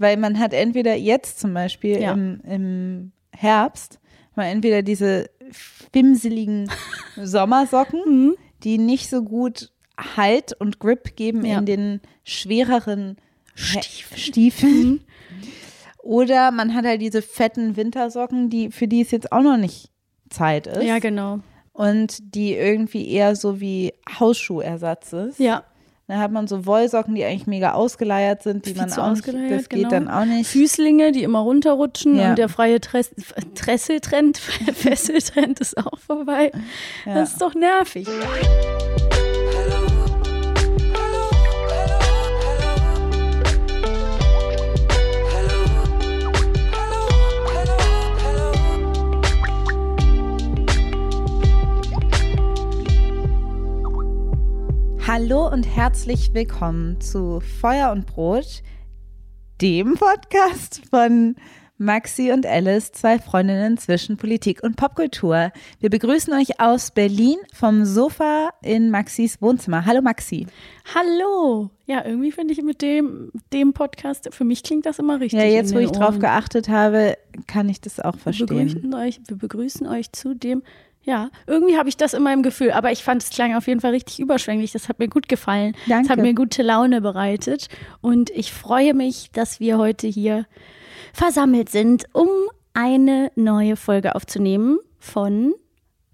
Weil man hat entweder jetzt zum Beispiel Ja. im, im Herbst, mal entweder diese fimseligen Sommersocken, die nicht so gut Halt und Grip geben Ja. in den schwereren He- Stiefeln. Stiefeln. Oder man hat halt diese fetten Wintersocken, die, für die es jetzt auch noch nicht Zeit ist. Ja, genau. Und die irgendwie eher so wie Hausschuhersatz ist. Ja. Dann hat man so Wollsocken, die eigentlich mega ausgeleiert sind, die Viel man auch nicht, ausgeleiert, das geht genau. dann auch nicht. Füßlinge, die immer runterrutschen Ja. und der freie Tress Tresseltrend, Fesseltrend ist auch vorbei. Das ist doch nervig. Hallo und herzlich willkommen zu Feuer und Brot, dem Podcast von Maxi und Alice, zwei Freundinnen zwischen Politik und Popkultur. Wir begrüßen euch aus Berlin vom Sofa in Maxis Wohnzimmer. Hallo Maxi. Hallo. Ja, irgendwie finde ich mit dem, dem Podcast, für mich klingt das immer richtig. Ja, jetzt wo ich drauf Ohren. geachtet habe, kann ich das auch wir verstehen. begrüßen euch, wir begrüßen euch zu dem. Ja, irgendwie habe ich das immer im Gefühl, aber ich fand es klang auf jeden Fall richtig überschwänglich. Das hat mir gut gefallen. Danke. Das hat mir gute Laune bereitet. Und ich freue mich, dass wir heute hier versammelt sind, um eine neue Folge aufzunehmen von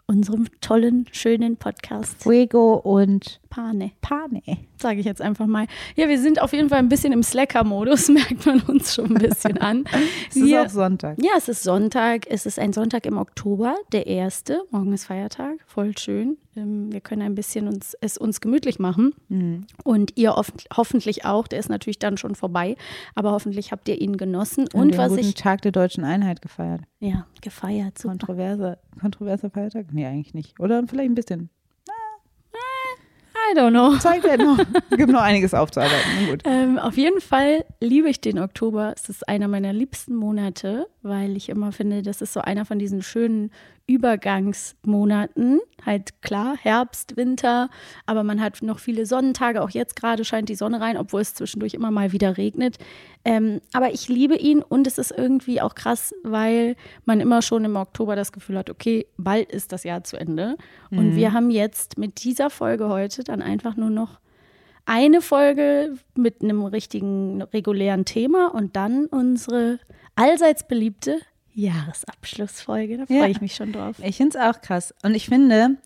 unserem tollen, schönen Podcast Fuego und Pane. Pane. Sage ich jetzt einfach mal. Ja, wir sind auf jeden Fall ein bisschen im Slacker-Modus, merkt man uns schon ein bisschen an. Es ist Wir- auch Sonntag. ja, es ist Sonntag. Es ist ein Sonntag im Oktober, der erste. Morgen ist Feiertag. Voll schön. Ähm, Wir können ein bisschen uns, es uns gemütlich machen. Mhm. Und ihr hoffentlich auch. Der ist natürlich dann schon vorbei. Aber hoffentlich habt ihr ihn genossen. Und Und was guten ich, Tag der deutschen Einheit gefeiert. ja, gefeiert. Super. Kontroverse, kontroverser Feiertag? Nee, eigentlich nicht. Oder vielleicht ein bisschen. I don't know. Zeit wird noch. Gibt noch einiges aufzuarbeiten. Ähm, auf jeden Fall liebe ich den Oktober. Es ist einer meiner liebsten Monate, weil ich immer finde, das ist so einer von diesen schönen Übergangsmonaten. Halt klar, Herbst, Winter, aber man hat noch viele Sonnentage. Auch jetzt gerade scheint die Sonne rein, obwohl es zwischendurch immer mal wieder regnet. Ähm, aber ich liebe ihn und es ist irgendwie auch krass, weil man immer schon im Oktober das Gefühl hat, okay, bald ist das Jahr zu Ende. Und wir haben jetzt mit dieser Folge heute dann einfach nur noch eine Folge mit einem richtigen regulären Thema und dann unsere allseits beliebte Jahresabschlussfolge. Da freue Ja. ich mich schon drauf. Ich finde es auch krass. Und ich finde,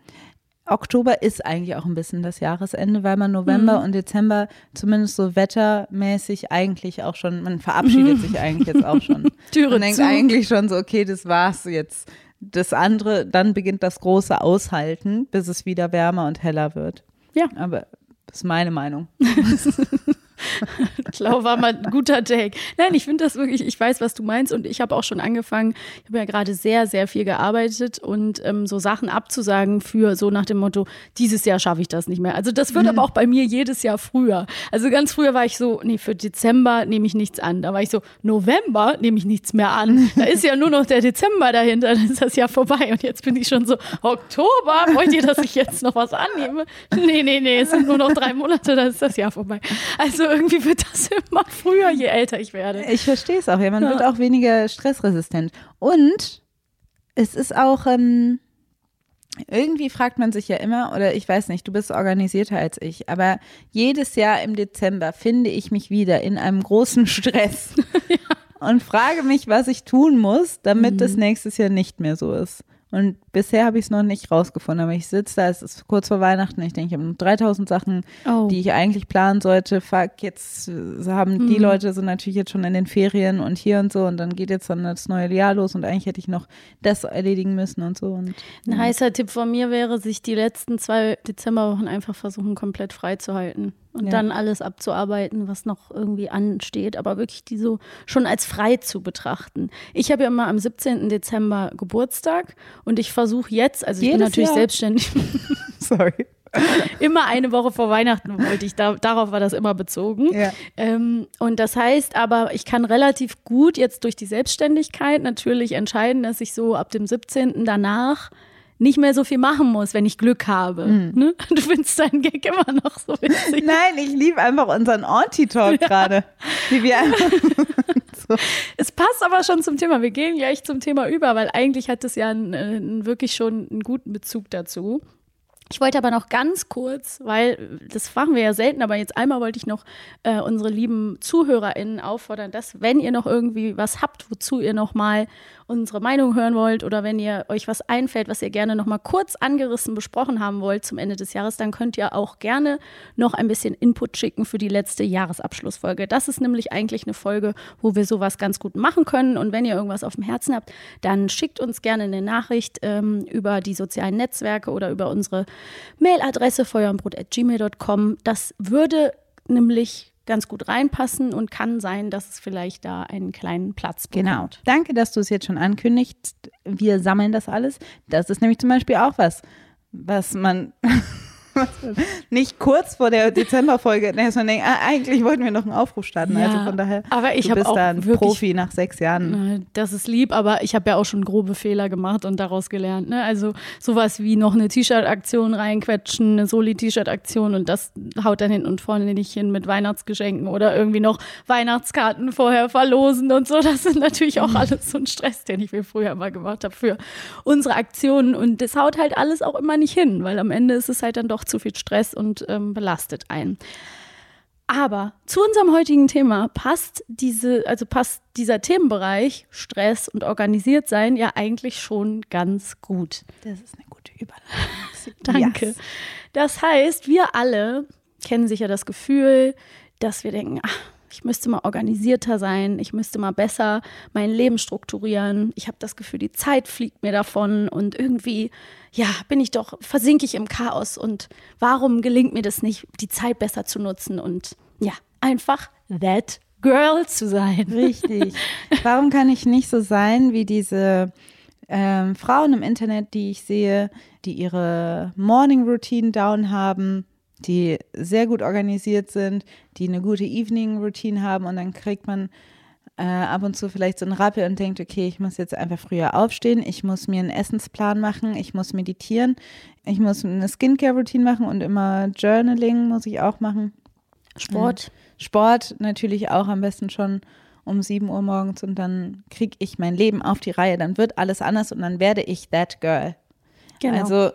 Oktober ist eigentlich auch ein bisschen das Jahresende, weil man November Mhm. und Dezember zumindest so wettermäßig eigentlich auch schon, man verabschiedet sich eigentlich jetzt auch schon. Türe man denkt zu. eigentlich schon so, okay, das war's jetzt. Das andere, dann beginnt das große Aushalten, bis es wieder wärmer und heller wird. Ja. Aber das ist meine Meinung. Klau war mal ein guter Take. Nein, ich finde das wirklich, ich weiß, was du meinst und ich habe auch schon angefangen, ich habe ja gerade sehr, sehr viel gearbeitet und ähm, so Sachen abzusagen für so nach dem Motto, dieses Jahr schaffe ich das nicht mehr. Also das wird mhm. aber auch bei mir jedes Jahr früher. Also ganz früher war ich so, nee, für Dezember nehme ich nichts an. Da war ich so, November nehme ich nichts mehr an. Da ist ja nur noch der Dezember dahinter, dann ist das Jahr vorbei. Und jetzt bin ich schon so, Oktober, wollt ihr, dass ich jetzt noch was annehme? Nee, nee, nee, es sind nur noch drei Monate, dann ist das Jahr vorbei. Also irgendwie wird das immer früher, je älter ich werde. Ich verstehe es auch, ja. Man ja. wird auch weniger stressresistent. Und es ist auch, ähm, irgendwie fragt man sich ja immer, oder ich weiß nicht, du bist organisierter als ich, aber jedes Jahr im Dezember finde ich mich wieder in einem großen Stress ja. und frage mich, was ich tun muss, damit mhm. das nächstes Jahr nicht mehr so ist. Und bisher habe ich es noch nicht rausgefunden, aber ich sitze da, es ist kurz vor Weihnachten, ich denke, ich habe noch 3000 Sachen, oh. die ich eigentlich planen sollte. Fuck, jetzt äh, haben mhm. die Leute sind natürlich jetzt schon in den Ferien und hier und so und dann geht jetzt dann das neue Jahr los und eigentlich hätte ich noch das erledigen müssen und so. Und, Ein heißer Tipp von mir wäre, sich die letzten zwei Dezemberwochen einfach versuchen, komplett frei zu halten und ja. dann alles abzuarbeiten, was noch irgendwie ansteht, aber wirklich die so schon als frei zu betrachten. Ich habe ja immer am 17. Dezember Geburtstag und ich versuche jetzt, also ich Jedes bin natürlich Jahr. selbstständig. Sorry. immer eine Woche vor Weihnachten wollte ich, da, darauf war das immer bezogen. Ja. Ähm, und das heißt aber, ich kann relativ gut jetzt durch die Selbstständigkeit natürlich entscheiden, dass ich so ab dem 17. danach nicht mehr so viel machen muss, wenn ich Glück habe. Mhm. Ne? Du findest deinen Gag immer noch so witzig. Nein, ich liebe einfach unseren Auntie-Talk ja. gerade. Wie wir so. Es passt aber schon zum Thema. Wir gehen gleich zum Thema über, weil eigentlich hat es ja einen, einen, wirklich schon einen guten Bezug dazu. Ich wollte aber noch ganz kurz, weil das machen wir ja selten, aber jetzt einmal wollte ich noch äh, unsere lieben ZuhörerInnen auffordern, dass, wenn ihr noch irgendwie was habt, wozu ihr noch mal unsere Meinung hören wollt oder wenn ihr euch was einfällt, was ihr gerne noch mal kurz angerissen besprochen haben wollt zum Ende des Jahres, dann könnt ihr auch gerne noch ein bisschen Input schicken für die letzte Jahresabschlussfolge. Das ist nämlich eigentlich eine Folge, wo wir sowas ganz gut machen können. Und wenn ihr irgendwas auf dem Herzen habt, dann schickt uns gerne eine Nachricht ähm, über die sozialen Netzwerke oder über unsere Mailadresse feuerundbrot.gmail.com. Das würde nämlich ganz gut reinpassen und kann sein, dass es vielleicht da einen kleinen Platz bekommt. Genau. Danke, dass du es jetzt schon ankündigst. Wir sammeln das alles. Das ist nämlich zum Beispiel auch was, was man nicht kurz vor der Dezemberfolge, nee, sondern ah, eigentlich wollten wir noch einen Aufruf starten. Ja, also von daher, aber ich du bist auch da ein Profi nach sechs Jahren. Das ist lieb, aber ich habe ja auch schon grobe Fehler gemacht und daraus gelernt. Ne? Also sowas wie noch eine T-Shirt-Aktion reinquetschen, eine Soli-T-Shirt-Aktion und das haut dann hinten und vorne nicht hin mit Weihnachtsgeschenken oder irgendwie noch Weihnachtskarten vorher verlosen und so. Das sind natürlich auch alles so ein Stress, den ich mir früher mal gemacht habe für unsere Aktionen und das haut halt alles auch immer nicht hin, weil am Ende ist es halt dann doch zu viel Stress und ähm, belastet einen. Aber zu unserem heutigen Thema passt diese, also passt dieser Themenbereich Stress und organisiert sein ja eigentlich schon ganz gut. Das ist eine gute Überleitung. Danke. Yes. Das heißt, wir alle kennen sicher das Gefühl, dass wir denken, ach, ich müsste mal organisierter sein, ich müsste mal besser mein Leben strukturieren. Ich habe das Gefühl, die Zeit fliegt mir davon und irgendwie, ja, bin ich doch, versinke ich im Chaos und warum gelingt mir das nicht, die Zeit besser zu nutzen und ja, einfach that girl zu sein. Richtig. Warum kann ich nicht so sein wie diese ähm, Frauen im Internet, die ich sehe, die ihre Morning Routine down haben? Die sehr gut organisiert sind, die eine gute Evening-Routine haben und dann kriegt man äh, ab und zu vielleicht so einen Rappel und denkt, okay, ich muss jetzt einfach früher aufstehen, ich muss mir einen Essensplan machen, ich muss meditieren, ich muss eine Skincare-Routine machen und immer Journaling muss ich auch machen. Sport. Äh, Sport natürlich auch am besten schon um 7 Uhr morgens und dann kriege ich mein Leben auf die Reihe, dann wird alles anders und dann werde ich that girl. Genau. Also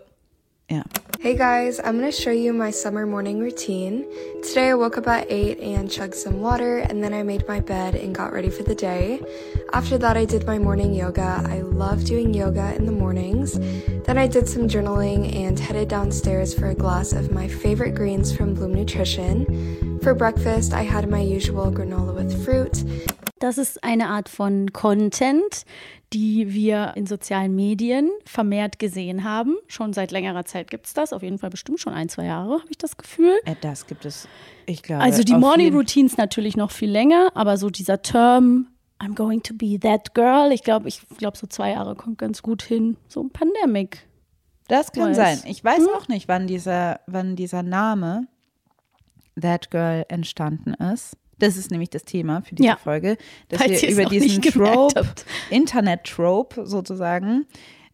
yeah. Hey guys, I'm gonna show you my summer morning routine. Today I woke up at 8 and chugged some water, and then I made my bed and got ready for the day. After that, I did my morning yoga. I love doing yoga in the mornings. Then I did some journaling and headed downstairs for a glass of my favorite greens from Bloom Nutrition. For breakfast, I had my usual granola with fruit. Das ist eine Art von Content, die wir in sozialen Medien vermehrt gesehen haben. Schon seit längerer Zeit gibt es das, auf jeden Fall bestimmt schon ein, zwei Jahre, habe ich das Gefühl. Äh, das gibt es, ich glaube. Also die Morning Routines natürlich noch viel länger, aber so dieser Term, I'm going to be that girl, ich glaube, ich glaube, so zwei Jahre kommt ganz gut hin. So ein Pandemic. Das kann weiß. sein. Ich weiß Hm? auch nicht, wann dieser, wann dieser Name That Girl entstanden ist. Das ist nämlich das Thema für diese Ja. Folge, dass Falls wir über diesen Trope. Internet-Trope sozusagen,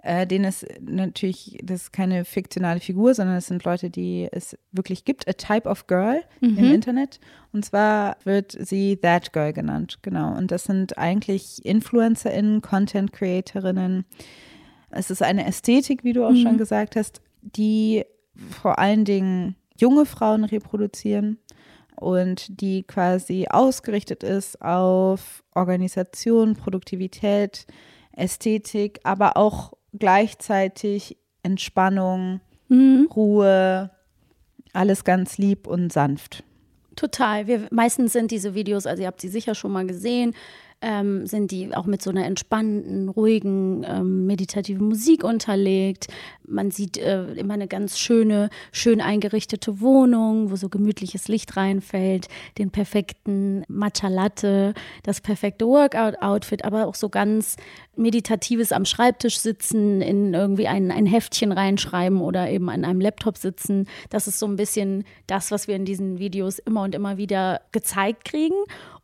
äh, den es natürlich, das ist keine fiktionale Figur, sondern es sind Leute, die es wirklich gibt, a type of girl Mhm. im Internet. Und zwar wird sie That Girl genannt, genau. Und das sind eigentlich InfluencerInnen, Content-Creatorinnen. Es ist eine Ästhetik, wie du auch Mhm. schon gesagt hast, die vor allen Dingen junge Frauen reproduzieren und die quasi ausgerichtet ist auf Organisation, Produktivität, Ästhetik, aber auch gleichzeitig Entspannung, Mhm. Ruhe, alles ganz lieb und sanft. Total. Wir, meistens sind diese Videos, also ihr habt sie sicher schon mal gesehen, ähm, sind die auch mit so einer entspannten, ruhigen, ähm, meditativen Musik unterlegt. Man sieht äh, immer eine ganz schöne, schön eingerichtete Wohnung, wo so gemütliches Licht reinfällt, den perfekten Matcha Latte, das perfekte Workout-Outfit, aber auch so ganz meditatives am Schreibtisch sitzen, in irgendwie ein, ein Heftchen reinschreiben oder eben an einem Laptop sitzen. Das ist so ein bisschen das, was wir in diesen Videos immer und immer wieder gezeigt kriegen.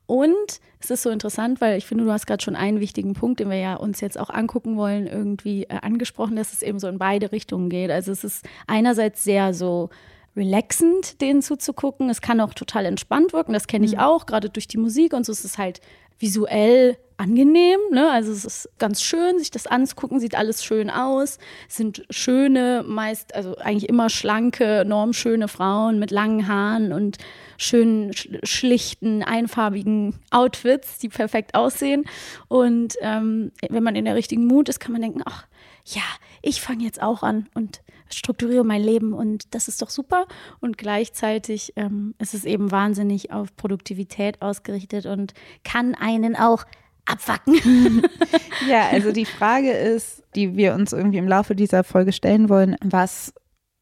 Und es ist so interessant, weil ich finde, du hast gerade schon einen wichtigen Punkt, den wir ja uns jetzt auch angucken wollen, irgendwie äh, angesprochen, dass es eben so in beide Richtungen geht. Also es ist einerseits sehr so relaxend, denen zuzugucken. Es kann auch total entspannt wirken, das kenne ich auch, gerade durch die Musik und so. Es ist halt visuell angenehm, ne? Also es ist ganz schön, sich das anzugucken, sieht alles schön aus. Es sind schöne, meist, also eigentlich immer schlanke, normschöne Frauen mit langen Haaren und schönen, sch- schlichten, einfarbigen Outfits, die perfekt aussehen. Und ähm, wenn man in der richtigen Mut ist, kann man denken, ach ja, ich fange jetzt auch an und strukturiere mein Leben und das ist doch super. Und gleichzeitig ähm, ist es eben wahnsinnig auf Produktivität ausgerichtet und kann einen auch abfacken. Ja, also die Frage ist, die wir uns irgendwie im Laufe dieser Folge stellen wollen, was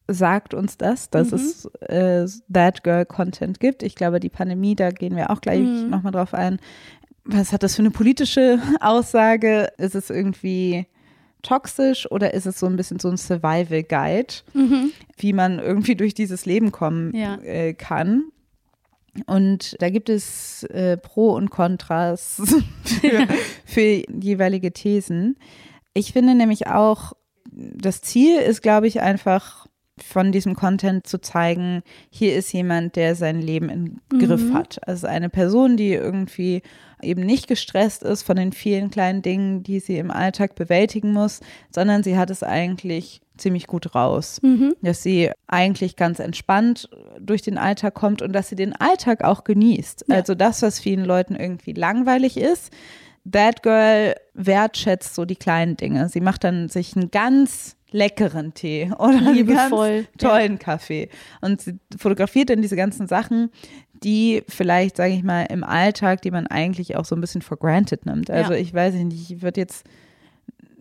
sagt uns das, dass es äh, That Girl Content gibt? Ich glaube, die Pandemie, da gehen wir auch gleich Mhm. nochmal drauf ein. Was hat das für eine politische Aussage? Ist es irgendwie toxisch oder ist es so ein bisschen so ein Survival Guide, wie man irgendwie durch dieses Leben kommen Ja. äh, kann? Und da gibt es äh, Pro und Kontras für, für jeweilige Thesen. Ich finde nämlich auch, das Ziel ist, glaube ich, einfach von diesem Content zu zeigen, hier ist jemand, der sein Leben im Griff hat. Also eine Person, die irgendwie eben nicht gestresst ist von den vielen kleinen Dingen, die sie im Alltag bewältigen muss, sondern sie hat es eigentlich ziemlich gut raus. Dass sie eigentlich ganz entspannt durch den Alltag kommt und dass sie den Alltag auch genießt. Also das, was vielen Leuten irgendwie langweilig ist, That Girl wertschätzt so die kleinen Dinge. Sie macht dann sich einen ganz leckeren Tee oder einen Liebevoll, ganz tollen Kaffee und sie fotografiert dann diese ganzen Sachen, die vielleicht, sage ich mal, im Alltag, die man eigentlich auch so ein bisschen for granted nimmt. Also Ja. ich weiß nicht, ich würde jetzt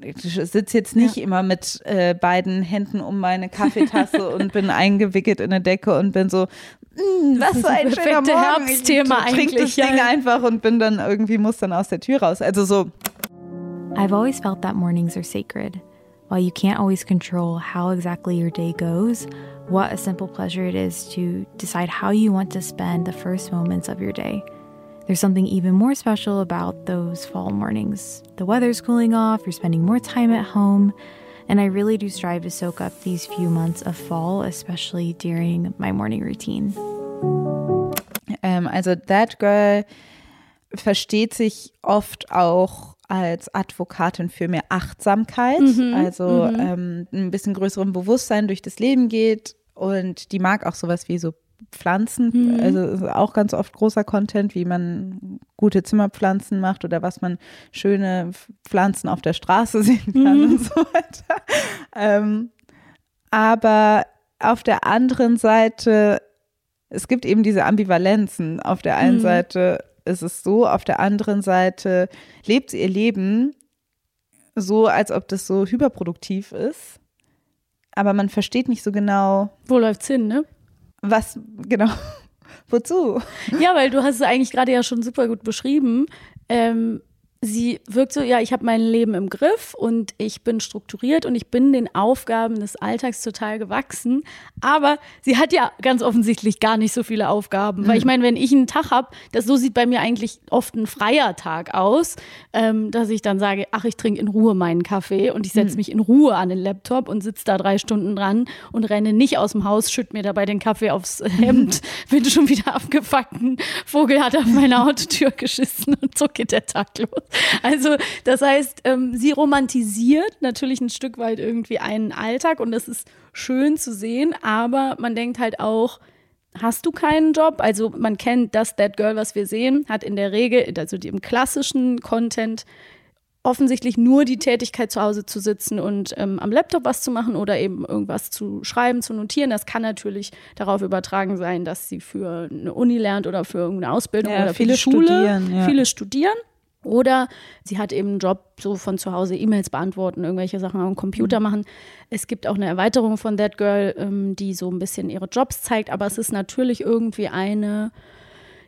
ich sitze jetzt nicht immer mit äh, beiden Händen um meine Kaffeetasse und bin eingewickelt in eine Decke und bin so, "Mm, was für ein schöner Morgen. Herbstthema ich trink das eigentlich, ja. Ding einfach und bin dann irgendwie, muss dann aus der Tür raus. Also so, I've always felt that mornings are sacred. While you can't always control how exactly your day goes, what a simple pleasure it is to decide how you want to spend the first moments of your day. There's something even more special about those fall mornings. The weather's cooling off, you're spending more time at home, and I really do strive to soak up these few months of fall, especially during my morning routine. ähm, also That Girl versteht sich oft auch als Advokatin für mehr Achtsamkeit, also ähm, ein bisschen größerem Bewusstsein durch das Leben geht. Und die mag auch sowas wie so Pflanzen, also ist auch ganz oft großer Content, wie man gute Zimmerpflanzen macht oder was man schöne Pflanzen auf der Straße sehen kann und so weiter. Ähm, aber auf der anderen Seite, es gibt eben diese Ambivalenzen. Auf der einen Seite ist es so, auf der anderen Seite lebt sie ihr Leben so, als ob das so hyperproduktiv ist. Aber man versteht nicht so genau. Wo läuft's hin, ne? Was, genau. Wozu? Ja, weil du hast es eigentlich gerade ja schon super gut beschrieben. Ähm, sie wirkt so, ja, ich habe mein Leben im Griff und ich bin strukturiert und ich bin den Aufgaben des Alltags total gewachsen. Aber sie hat ja ganz offensichtlich gar nicht so viele Aufgaben. Mhm. Weil ich meine, wenn ich einen Tag habe, das so sieht bei mir eigentlich oft ein freier Tag aus, ähm, dass ich dann sage, ach, ich trinke in Ruhe meinen Kaffee und ich setze mhm. mich in Ruhe an den Laptop und sitze da drei Stunden dran und renne nicht aus dem Haus, schütte mir dabei den Kaffee aufs Hemd, bin schon wieder abgefuckt, Vogel hat auf meine Autotür geschissen und so geht der Tag los. Also das heißt, ähm, sie romantisiert natürlich ein Stück weit irgendwie einen Alltag und das ist schön zu sehen, aber man denkt halt auch, hast du keinen Job? Also man kennt das That Girl, was wir sehen, hat in der Regel, also im klassischen Content, offensichtlich nur die Tätigkeit zu Hause zu sitzen und ähm, am Laptop was zu machen oder eben irgendwas zu schreiben, zu notieren. Das kann natürlich darauf übertragen sein, dass sie für eine Uni lernt oder für irgendeine Ausbildung ja, oder viele für die Schule. Studieren, ja. Viele studieren. Oder sie hat eben einen Job, so von zu Hause E-Mails beantworten, irgendwelche Sachen am Computer mhm. machen. Es gibt auch eine Erweiterung von That Girl, ähm, die so ein bisschen ihre Jobs zeigt, aber es ist natürlich irgendwie eine,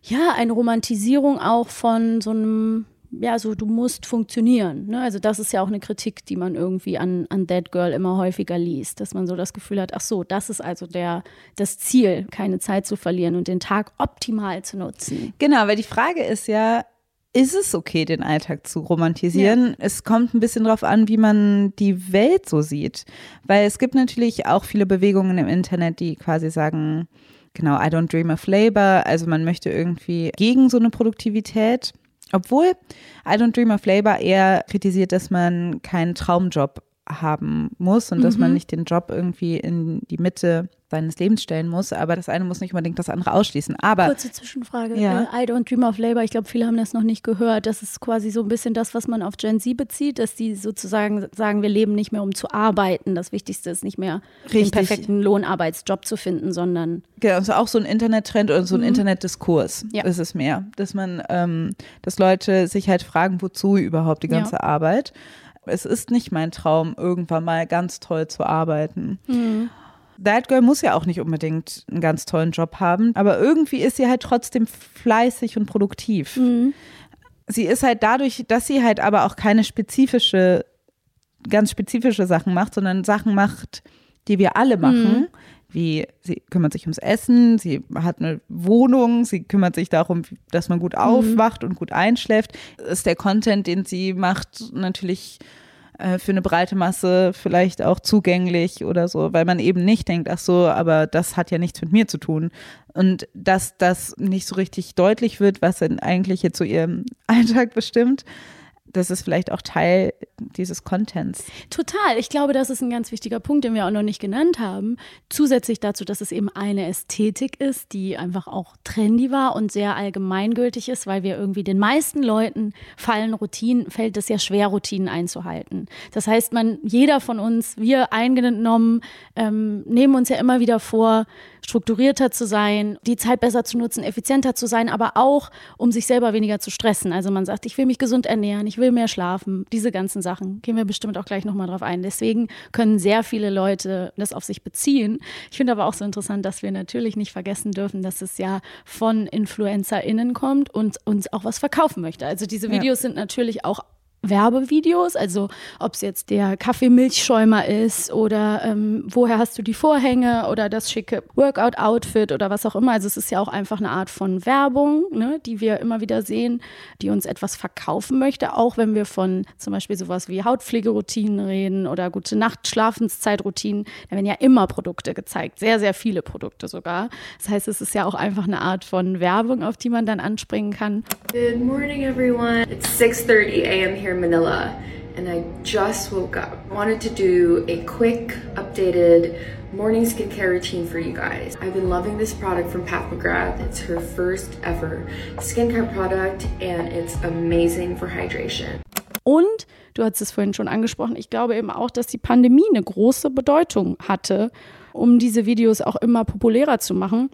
ja, eine Romantisierung auch von so einem, ja, so du musst funktionieren. Ne? Also das ist ja auch eine Kritik, die man irgendwie an, an That Girl immer häufiger liest, dass man so das Gefühl hat, ach so, das ist also der, das Ziel, keine Zeit zu verlieren und den Tag optimal zu nutzen. Genau, weil die Frage ist ja, ist es okay, den Alltag zu romantisieren. Ja. Es kommt ein bisschen darauf an, wie man die Welt so sieht. Weil es gibt natürlich auch viele Bewegungen im Internet, die quasi sagen, genau, I don't dream of labor. Also man möchte irgendwie gegen so eine Produktivität. Obwohl I don't dream of labor eher kritisiert, dass man keinen Traumjob haben muss und mhm. dass man mhm. nicht den Job irgendwie in die Mitte seines Lebens stellen muss, aber das eine muss nicht unbedingt das andere ausschließen. Aber kurze Zwischenfrage: ja. Äh, I don't dream of labor. Ich glaube, viele haben das noch nicht gehört. Das ist quasi so ein bisschen das, was man auf Gen Z bezieht, dass die sozusagen sagen, wir leben nicht mehr um zu arbeiten. Das Wichtigste ist nicht mehr Richtig. den perfekten Lohnarbeitsjob zu finden, sondern genau, also auch so ein Internettrend oder so ein mhm. Internetdiskurs ja. ist es mehr, dass man, ähm, dass Leute sich halt fragen, wozu überhaupt die ganze ja. Arbeit es ist nicht mein Traum, irgendwann mal ganz toll zu arbeiten. Mhm. That Girl muss ja auch nicht unbedingt einen ganz tollen Job haben, aber irgendwie ist sie halt trotzdem fleißig und produktiv. Mhm. Sie ist halt dadurch, dass sie halt aber auch keine spezifische, ganz spezifische Sachen macht, sondern Sachen macht, die wir alle machen. Mhm. Wie sie kümmert sich ums Essen, sie hat eine Wohnung, sie kümmert sich darum, dass man gut mhm. aufwacht mhm. und gut einschläft. Ist der Content, den sie macht, natürlich äh, für eine breite Masse vielleicht auch zugänglich oder so, weil man eben nicht denkt, ach so, aber das hat ja nichts mit mir zu tun. Und dass das nicht so richtig deutlich wird, was denn eigentlich jetzt so ihrem Alltag bestimmt, das ist vielleicht auch Teil dieses Contents. Total. Ich glaube, das ist ein ganz wichtiger Punkt, den wir auch noch nicht genannt haben. Zusätzlich dazu, dass es eben eine Ästhetik ist, die einfach auch trendy war und sehr allgemeingültig ist, weil wir irgendwie den meisten Leuten fallen Routinen, fällt es ja schwer, Routinen einzuhalten. Das heißt, man, jeder von uns, wir eingenommen, ähm, nehmen uns ja immer wieder vor, strukturierter zu sein, die Zeit besser zu nutzen, effizienter zu sein, aber auch, um sich selber weniger zu stressen. Also man sagt, ich will mich gesund ernähren, ich will mehr schlafen, diese ganzen Sachen. Gehen wir bestimmt auch gleich nochmal drauf ein. Deswegen können sehr viele Leute das auf sich beziehen. Ich finde aber auch so interessant, dass wir natürlich nicht vergessen dürfen, dass es ja von InfluencerInnen kommt und uns auch was verkaufen möchte. Also diese Videos ja. sind natürlich auch Werbevideos, also ob es jetzt der Kaffeemilchschäumer ist oder ähm, woher hast du die Vorhänge oder das schicke Workout-Outfit oder was auch immer. Also es ist ja auch einfach eine Art von Werbung, ne, die wir immer wieder sehen, die uns etwas verkaufen möchte, auch wenn wir von zum Beispiel sowas wie Hautpflegeroutinen reden oder gute Nacht-Schlafenszeitroutinen. Da werden ja immer Produkte gezeigt, sehr, sehr viele Produkte sogar. Das heißt, es ist ja auch einfach eine Art von Werbung, auf die man dann anspringen kann. Good morning, everyone. It's 6.30 a.m. here in Manila and I just woke up. I wanted to do a quick, updated morning skincare routine for you guys. I've been loving this product from Pat McGrath. It's her first ever skincare product and it's amazing for hydration. Und du hast es vorhin schon angesprochen, ich glaube eben auch, dass die Pandemie eine große Bedeutung hatte, um diese Videos auch immer populärer zu machen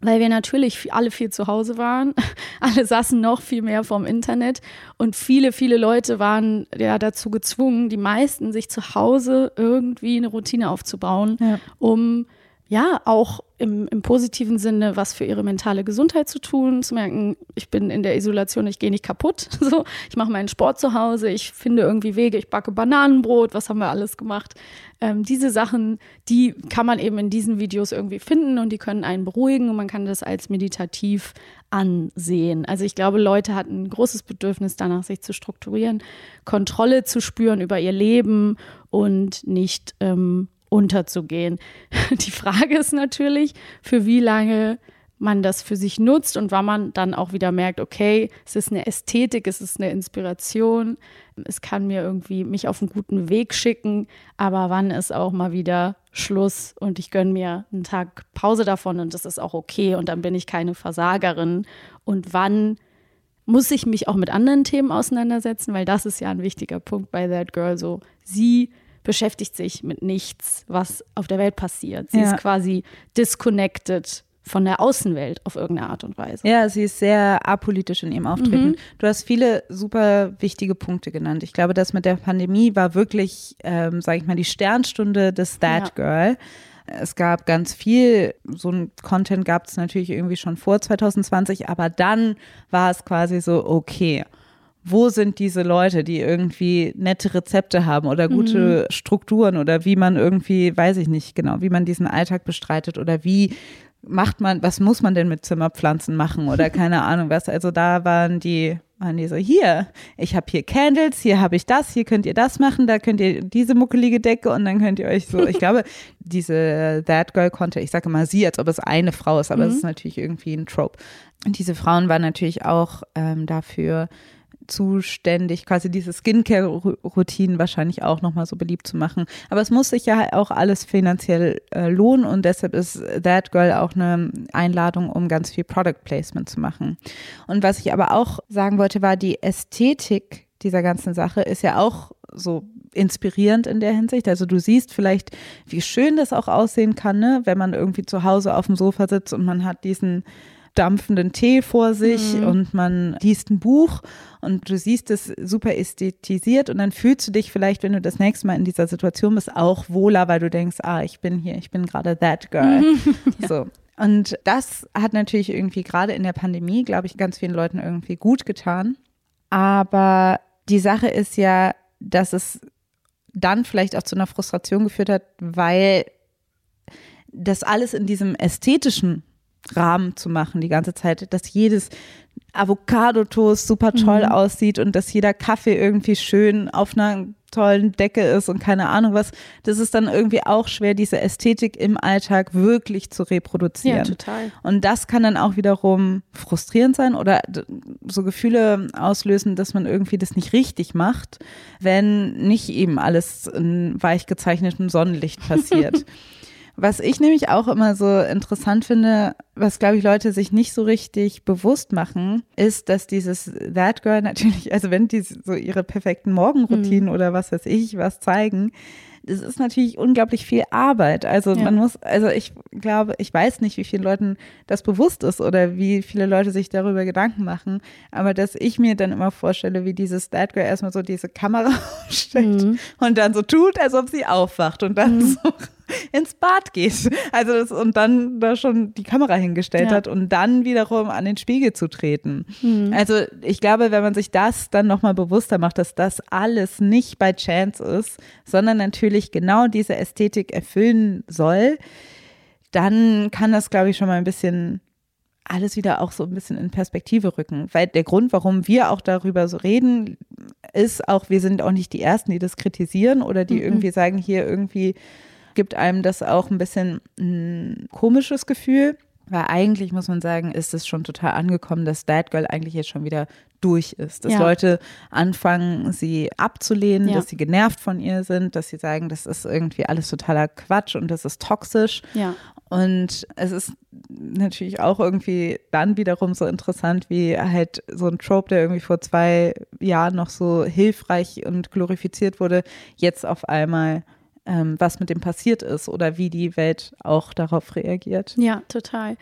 weil wir natürlich alle viel zu Hause waren. Alle saßen noch viel mehr vorm Internet und viele, viele Leute waren ja dazu gezwungen, die meisten sich zu Hause irgendwie eine Routine aufzubauen, ja. um ja auch im, im positiven Sinne was für ihre mentale Gesundheit zu tun, zu merken, ich bin in der Isolation, ich gehe nicht kaputt. So, ich mache meinen Sport zu Hause, ich finde irgendwie Wege, ich backe Bananenbrot, was haben wir alles gemacht? Ähm, diese Sachen, die kann man eben in diesen Videos irgendwie finden und die können einen beruhigen und man kann das als meditativ ansehen. Also ich glaube, Leute hatten ein großes Bedürfnis danach, sich zu strukturieren, Kontrolle zu spüren über ihr Leben und nicht ähm, unterzugehen. Die Frage ist natürlich, für wie lange man das für sich nutzt und wann man dann auch wieder merkt, okay, es ist eine Ästhetik, es ist eine Inspiration, es kann mir irgendwie mich auf einen guten Weg schicken, aber wann ist auch mal wieder Schluss und ich gönne mir einen Tag Pause davon und das ist auch okay und dann bin ich keine Versagerin und wann muss ich mich auch mit anderen Themen auseinandersetzen, weil das ist ja ein wichtiger Punkt bei That Girl so. Sie beschäftigt sich mit nichts, was auf der Welt passiert. Sie ja. ist quasi disconnected von der Außenwelt auf irgendeine Art und Weise. Ja, sie ist sehr apolitisch in ihrem Auftreten. Mhm. Du hast viele super wichtige Punkte genannt. Ich glaube, das mit der Pandemie war wirklich, ähm, sage ich mal, die Sternstunde des That ja. Girl. Es gab ganz viel, so ein Content gab es natürlich irgendwie schon vor 2020, aber dann war es quasi so, okay, wo sind diese Leute, die irgendwie nette Rezepte haben oder gute mhm. Strukturen oder wie man irgendwie, weiß ich nicht genau, wie man diesen Alltag bestreitet oder wie macht man, was muss man denn mit Zimmerpflanzen machen oder keine Ahnung was. Also da waren die, waren die so, hier, ich habe hier Candles, hier habe ich das, hier könnt ihr das machen, da könnt ihr diese muckelige Decke und dann könnt ihr euch so, ich glaube, diese That Girl konnte, ich sage immer sie, als ob es eine Frau ist, aber es mhm. ist natürlich irgendwie ein Trope. Und diese Frauen waren natürlich auch ähm, dafür zuständig, quasi diese Skincare-Routinen wahrscheinlich auch nochmal so beliebt zu machen. Aber es muss sich ja auch alles finanziell äh, lohnen und deshalb ist That Girl auch eine Einladung, um ganz viel Product Placement zu machen. Und was ich aber auch sagen wollte, war die Ästhetik dieser ganzen Sache ist ja auch so inspirierend in der Hinsicht. Also du siehst vielleicht, wie schön das auch aussehen kann, ne? wenn man irgendwie zu Hause auf dem Sofa sitzt und man hat diesen dampfenden Tee vor sich mhm. und man liest ein Buch und du siehst es super ästhetisiert und dann fühlst du dich vielleicht, wenn du das nächste Mal in dieser Situation bist, auch wohler, weil du denkst, ah, ich bin hier, ich bin gerade that girl. Mhm. ja. So. Und das hat natürlich irgendwie gerade in der Pandemie, glaube ich, ganz vielen Leuten irgendwie gut getan. Aber die Sache ist ja, dass es dann vielleicht auch zu einer Frustration geführt hat, weil das alles in diesem ästhetischen Rahmen zu machen die ganze Zeit, dass jedes Avocado-Toast super toll mhm. aussieht und dass jeder Kaffee irgendwie schön auf einer tollen Decke ist und keine Ahnung was. Das ist dann irgendwie auch schwer, diese Ästhetik im Alltag wirklich zu reproduzieren. Ja, total. Und das kann dann auch wiederum frustrierend sein oder so Gefühle auslösen, dass man irgendwie das nicht richtig macht, wenn nicht eben alles in weich gezeichnetem Sonnenlicht passiert. Was ich nämlich auch immer so interessant finde, was glaube ich Leute sich nicht so richtig bewusst machen, ist, dass dieses That Girl natürlich, also wenn die so ihre perfekten Morgenroutinen mhm. oder was weiß ich was zeigen, das ist natürlich unglaublich viel Arbeit. Also ja. man muss, also ich glaube, ich weiß nicht, wie vielen Leuten das bewusst ist oder wie viele Leute sich darüber Gedanken machen, aber dass ich mir dann immer vorstelle, wie dieses That Girl erstmal so diese Kamera steckt mhm. und dann so tut, als ob sie aufwacht und dann mhm. so ins Bad geht. Also das, und dann da schon die Kamera hingestellt ja. hat und dann wiederum an den Spiegel zu treten. Mhm. Also ich glaube, wenn man sich das dann nochmal bewusster macht, dass das alles nicht bei Chance ist, sondern natürlich genau diese Ästhetik erfüllen soll, dann kann das, glaube ich, schon mal ein bisschen alles wieder auch so ein bisschen in Perspektive rücken. Weil der Grund, warum wir auch darüber so reden, ist auch, wir sind auch nicht die Ersten, die das kritisieren oder die mhm. irgendwie sagen, hier irgendwie gibt einem das auch ein bisschen ein komisches Gefühl. Weil eigentlich muss man sagen, ist es schon total angekommen, dass That Girl eigentlich jetzt schon wieder durch ist. Dass ja. Leute anfangen, sie abzulehnen, ja. dass sie genervt von ihr sind, dass sie sagen, das ist irgendwie alles totaler Quatsch und das ist toxisch. Ja. Und es ist natürlich auch irgendwie dann wiederum so interessant, wie halt so ein Trope, der irgendwie vor zwei Jahren noch so hilfreich und glorifiziert wurde, jetzt auf einmal ähm, was mit dem passiert ist oder wie die Welt auch darauf reagiert. Ja, total.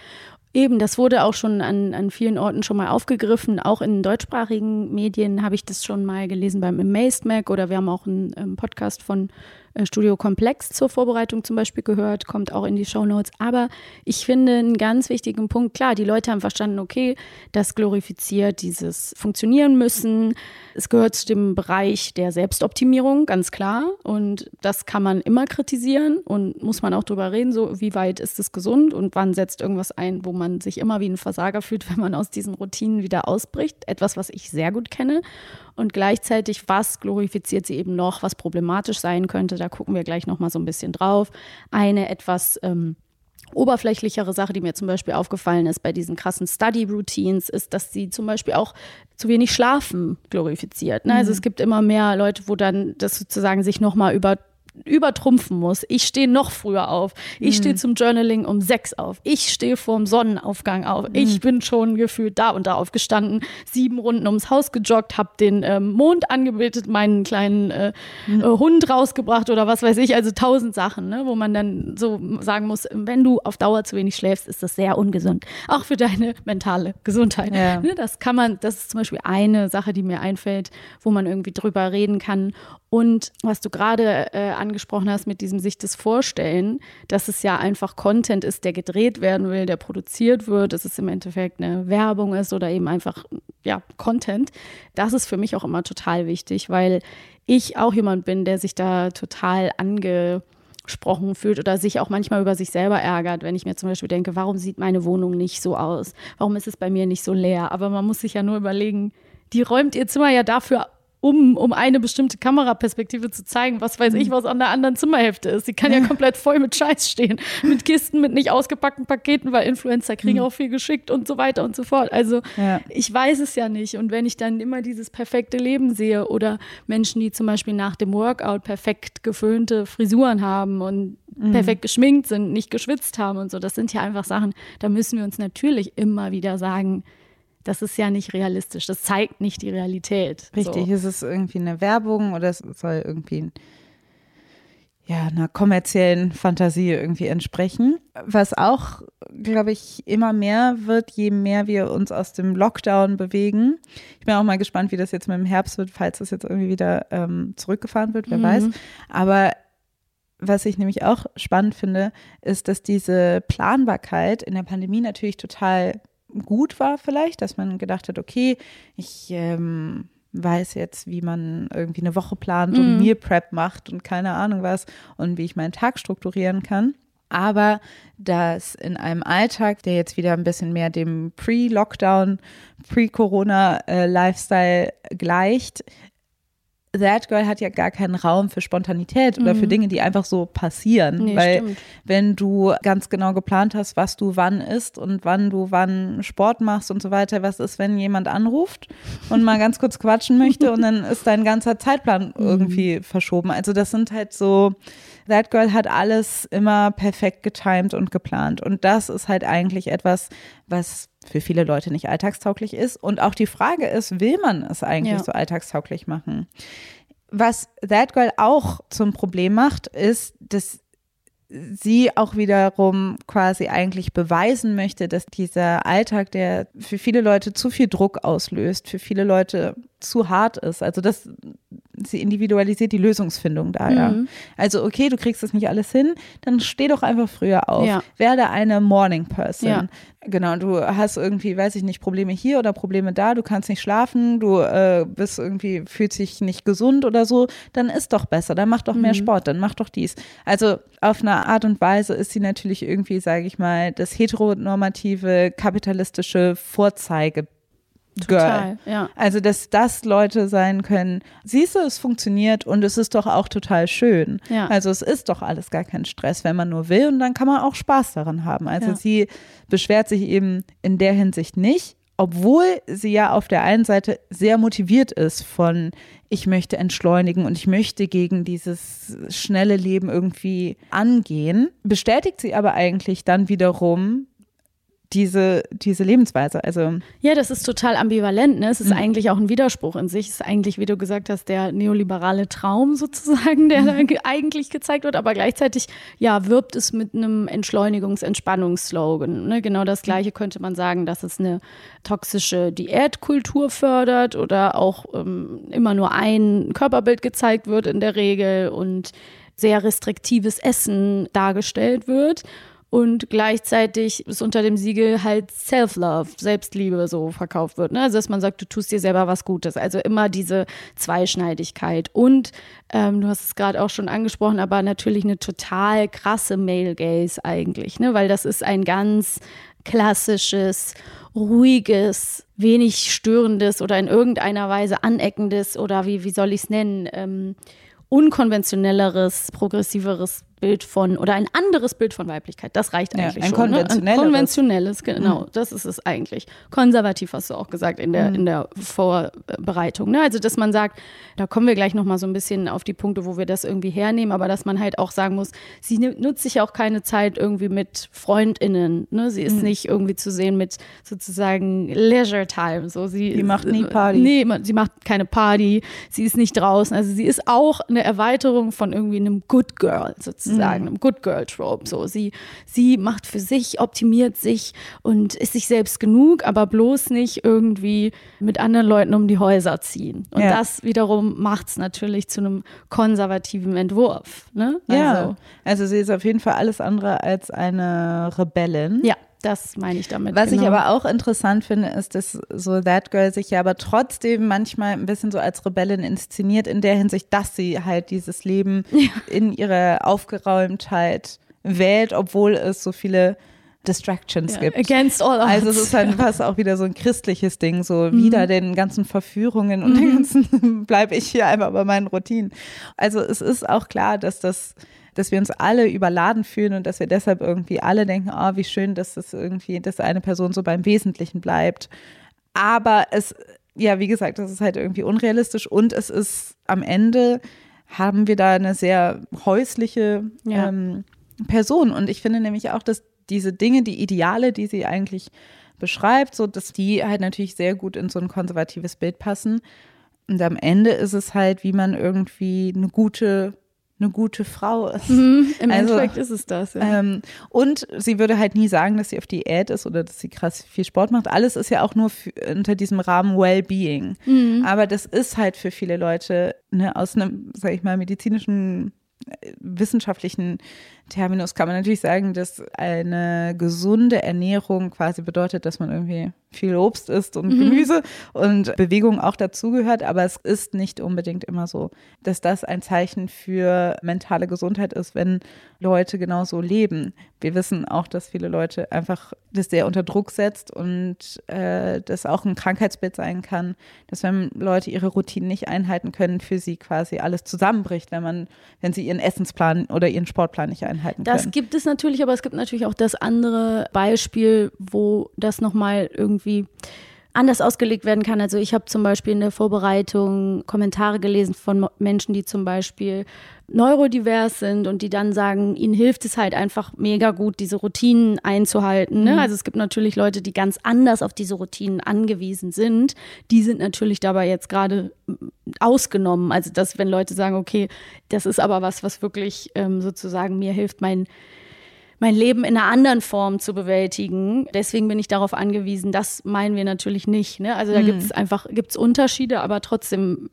Eben, das wurde auch schon an, an vielen Orten schon mal aufgegriffen. Auch in deutschsprachigen Medien habe ich das schon mal gelesen beim Amazed Mac oder wir haben auch einen ähm, Podcast von Studio Komplex zur Vorbereitung zum Beispiel gehört, kommt auch in die Show Notes. Aber ich finde einen ganz wichtigen Punkt, klar, die Leute haben verstanden, okay, das glorifiziert dieses Funktionieren müssen. Es gehört zu dem Bereich der Selbstoptimierung, ganz klar. Und das kann man immer kritisieren und muss man auch drüber reden, so wie weit ist es gesund und wann setzt irgendwas ein, wo man sich immer wie ein Versager fühlt, wenn man aus diesen Routinen wieder ausbricht. Etwas, was ich sehr gut kenne und gleichzeitig, was glorifiziert sie eben noch, was problematisch sein könnte. Da gucken wir gleich nochmal so ein bisschen drauf. Eine etwas ähm, oberflächlichere Sache, die mir zum Beispiel aufgefallen ist bei diesen krassen Study-Routines, ist, dass sie zum Beispiel auch zu wenig Schlafen glorifiziert. Ne? Also mhm. es gibt immer mehr Leute, wo dann das sozusagen sich nochmal über übertrumpfen muss. Ich stehe noch früher auf. Ich mhm. stehe zum Journaling um sechs auf. Ich stehe vorm Sonnenaufgang auf. Mhm. Ich bin schon gefühlt da und da aufgestanden, sieben Runden ums Haus gejoggt, habe den ähm, Mond angebetet, meinen kleinen äh, mhm. äh, Hund rausgebracht oder was weiß ich. Also tausend Sachen, ne, wo man dann so sagen muss, wenn du auf Dauer zu wenig schläfst, ist das sehr ungesund. Auch für deine mentale Gesundheit. Ja. Ne, das kann man, das ist zum Beispiel eine Sache, die mir einfällt, wo man irgendwie drüber reden kann. Und was du gerade äh, angesprochen hast mit diesem sich das vorstellen, dass es ja einfach Content ist, der gedreht werden will, der produziert wird, dass es im Endeffekt eine Werbung ist oder eben einfach ja Content. Das ist für mich auch immer total wichtig, weil ich auch jemand bin, der sich da total angesprochen fühlt oder sich auch manchmal über sich selber ärgert, wenn ich mir zum Beispiel denke, warum sieht meine Wohnung nicht so aus? Warum ist es bei mir nicht so leer? Aber man muss sich ja nur überlegen, die räumt ihr Zimmer ja dafür um, um eine bestimmte Kameraperspektive zu zeigen, was weiß ich, mhm. was an der anderen Zimmerhälfte ist. Sie kann ja komplett voll mit Scheiß stehen, mit Kisten, mit nicht ausgepackten Paketen, weil Influencer kriegen mhm. auch viel geschickt und so weiter und so fort. Also ja. ich weiß es ja nicht. Und wenn ich dann immer dieses perfekte Leben sehe oder Menschen, die zum Beispiel nach dem Workout perfekt geföhnte Frisuren haben und mhm. perfekt geschminkt sind, nicht geschwitzt haben und so, das sind ja einfach Sachen, da müssen wir uns natürlich immer wieder sagen, das ist ja nicht realistisch. Das zeigt nicht die Realität. Richtig, so. ist es irgendwie eine Werbung oder es soll irgendwie ja, einer kommerziellen Fantasie irgendwie entsprechen. Was auch, glaube ich, immer mehr wird, je mehr wir uns aus dem Lockdown bewegen. Ich bin auch mal gespannt, wie das jetzt mit dem Herbst wird, falls das jetzt irgendwie wieder ähm, zurückgefahren wird, wer mhm. weiß. Aber was ich nämlich auch spannend finde, ist, dass diese Planbarkeit in der Pandemie natürlich total gut war vielleicht, dass man gedacht hat, okay, ich ähm, weiß jetzt, wie man irgendwie eine Woche plant und mhm. Meal Prep macht und keine Ahnung was und wie ich meinen Tag strukturieren kann. Aber dass in einem Alltag, der jetzt wieder ein bisschen mehr dem Pre-Lockdown, Pre-Corona-Lifestyle äh, gleicht, That Girl hat ja gar keinen Raum für Spontanität oder für mhm. Dinge, die einfach so passieren. Nee, Weil stimmt. wenn du ganz genau geplant hast, was du wann isst und wann du wann Sport machst und so weiter, was ist, wenn jemand anruft und mal ganz kurz quatschen möchte und dann ist dein ganzer Zeitplan mhm. irgendwie verschoben. Also das sind halt so, That Girl hat alles immer perfekt getimed und geplant. Und das ist halt eigentlich etwas, was für viele Leute nicht alltagstauglich ist. Und auch die Frage ist, will man es eigentlich ja. so alltagstauglich machen? Was That Girl auch zum Problem macht, ist, dass sie auch wiederum quasi eigentlich beweisen möchte, dass dieser Alltag, der für viele Leute zu viel Druck auslöst, für viele Leute zu hart ist. Also das, sie individualisiert die Lösungsfindung da, mhm. ja. Also okay, du kriegst das nicht alles hin, dann steh doch einfach früher auf. Ja. Werde eine Morning Person. Ja. Genau, du hast irgendwie, weiß ich nicht, Probleme hier oder Probleme da, du kannst nicht schlafen, du äh, bist irgendwie, fühlst dich nicht gesund oder so, dann ist doch besser, dann mach doch mehr mhm. Sport, dann mach doch dies. Also auf eine Art und Weise ist sie natürlich irgendwie, sage ich mal, das heteronormative, kapitalistische Vorzeige Total, Girl. Ja. Also, dass das Leute sein können. Siehst du, es funktioniert und es ist doch auch total schön. Ja. Also, es ist doch alles gar kein Stress, wenn man nur will und dann kann man auch Spaß daran haben. Also, ja. sie beschwert sich eben in der Hinsicht nicht, obwohl sie ja auf der einen Seite sehr motiviert ist von, ich möchte entschleunigen und ich möchte gegen dieses schnelle Leben irgendwie angehen, bestätigt sie aber eigentlich dann wiederum, diese, diese Lebensweise. Also ja, das ist total ambivalent. Ne? Es ist mhm. eigentlich auch ein Widerspruch in sich. Es ist eigentlich, wie du gesagt hast, der neoliberale Traum sozusagen, der mhm. da eigentlich gezeigt wird. Aber gleichzeitig, ja, wirbt es mit einem Entschleunigungs-, Entspannungsslogan. Ne? Genau das Gleiche könnte man sagen, dass es eine toxische Diätkultur fördert oder auch ähm, immer nur ein Körperbild gezeigt wird in der Regel und sehr restriktives Essen dargestellt wird und gleichzeitig ist unter dem Siegel halt Self-Love, Selbstliebe so verkauft wird. Ne? Also dass man sagt, du tust dir selber was Gutes. Also immer diese Zweischneidigkeit. Und ähm, du hast es gerade auch schon angesprochen, aber natürlich eine total krasse Male Gaze eigentlich, ne? weil das ist ein ganz klassisches, ruhiges, wenig störendes oder in irgendeiner Weise aneckendes oder wie, wie soll ich es nennen, ähm, unkonventionelleres, progressiveres Bild von oder ein anderes Bild von Weiblichkeit. Das reicht eigentlich ja, ein schon. Konventionelles. Ne? Ein konventionelles, genau. Mhm. Das ist es eigentlich. Konservativ hast du auch gesagt in der, mhm. in der Vorbereitung. Ne? Also, dass man sagt, da kommen wir gleich nochmal so ein bisschen auf die Punkte, wo wir das irgendwie hernehmen, aber dass man halt auch sagen muss, sie nutzt sich auch keine Zeit irgendwie mit FreundInnen. Ne? Sie ist mhm. nicht irgendwie zu sehen mit sozusagen Leisure Time. So, sie die macht nie Party. Nee, sie macht keine Party. Sie ist nicht draußen. Also, sie ist auch eine Erweiterung von irgendwie einem Good Girl sozusagen sozusagen, mhm. im Good Girl Trope. So, sie, sie macht für sich, optimiert sich und ist sich selbst genug, aber bloß nicht irgendwie mit anderen Leuten um die Häuser ziehen. Und ja. das wiederum macht es natürlich zu einem konservativen Entwurf. Ne? Also, ja, also sie ist auf jeden Fall alles andere als eine Rebellin. Ja. Das meine ich damit. Was genau. ich aber auch interessant finde, ist, dass so That Girl sich ja aber trotzdem manchmal ein bisschen so als Rebellin inszeniert, in der Hinsicht, dass sie halt dieses Leben ja. in ihrer Aufgeräumtheit wählt, obwohl es so viele Distractions ja, gibt. Against all odds. Also es ist halt fast auch wieder so ein christliches Ding, so mhm. wieder den ganzen Verführungen und mhm. den ganzen bleibe ich hier einfach bei meinen Routinen. Also es ist auch klar, dass das dass wir uns alle überladen fühlen und dass wir deshalb irgendwie alle denken, oh, wie schön, dass es irgendwie, dass eine Person so beim Wesentlichen bleibt. Aber es, ja, wie gesagt, das ist halt irgendwie unrealistisch und es ist am Ende haben wir da eine sehr häusliche ja. ähm, Person. Und ich finde nämlich auch, dass diese Dinge, die Ideale, die sie eigentlich beschreibt, so dass die halt natürlich sehr gut in so ein konservatives Bild passen. Und am Ende ist es halt, wie man irgendwie eine gute eine gute Frau ist. Mhm, Im also, Endeffekt ist es das. Ja. Ähm, und sie würde halt nie sagen, dass sie auf Diät ist oder dass sie krass viel Sport macht. Alles ist ja auch nur für, unter diesem Rahmen Wellbeing. Mhm. Aber das ist halt für viele Leute ne, aus einem, sag ich mal, medizinischen äh, wissenschaftlichen Terminus kann man natürlich sagen, dass eine gesunde Ernährung quasi bedeutet, dass man irgendwie viel Obst isst und mhm. Gemüse und Bewegung auch dazugehört, aber es ist nicht unbedingt immer so, dass das ein Zeichen für mentale Gesundheit ist, wenn Leute genauso leben. Wir wissen auch, dass viele Leute einfach das sehr unter Druck setzt und äh, das auch ein Krankheitsbild sein kann, dass wenn Leute ihre Routinen nicht einhalten können, für sie quasi alles zusammenbricht, wenn man, wenn sie ihren Essensplan oder ihren Sportplan nicht einhalten einhalten können. Das gibt es natürlich, aber es gibt natürlich auch das andere Beispiel, wo das nochmal irgendwie anders ausgelegt werden kann. Also ich habe zum Beispiel in der Vorbereitung Kommentare gelesen von Menschen, die zum Beispiel neurodivers sind und die dann sagen, ihnen hilft es halt einfach mega gut, diese Routinen einzuhalten. Ne? Mhm. Also es gibt natürlich Leute, die ganz anders auf diese Routinen angewiesen sind. Die sind natürlich dabei jetzt gerade ausgenommen. Also dass, wenn Leute sagen, okay, das ist aber was, was wirklich ähm, sozusagen mir hilft, mein mein Leben in einer anderen Form zu bewältigen. Deswegen bin ich darauf angewiesen. Das meinen wir natürlich nicht. Ne? Also da mhm. gibt es einfach gibt's Unterschiede, aber trotzdem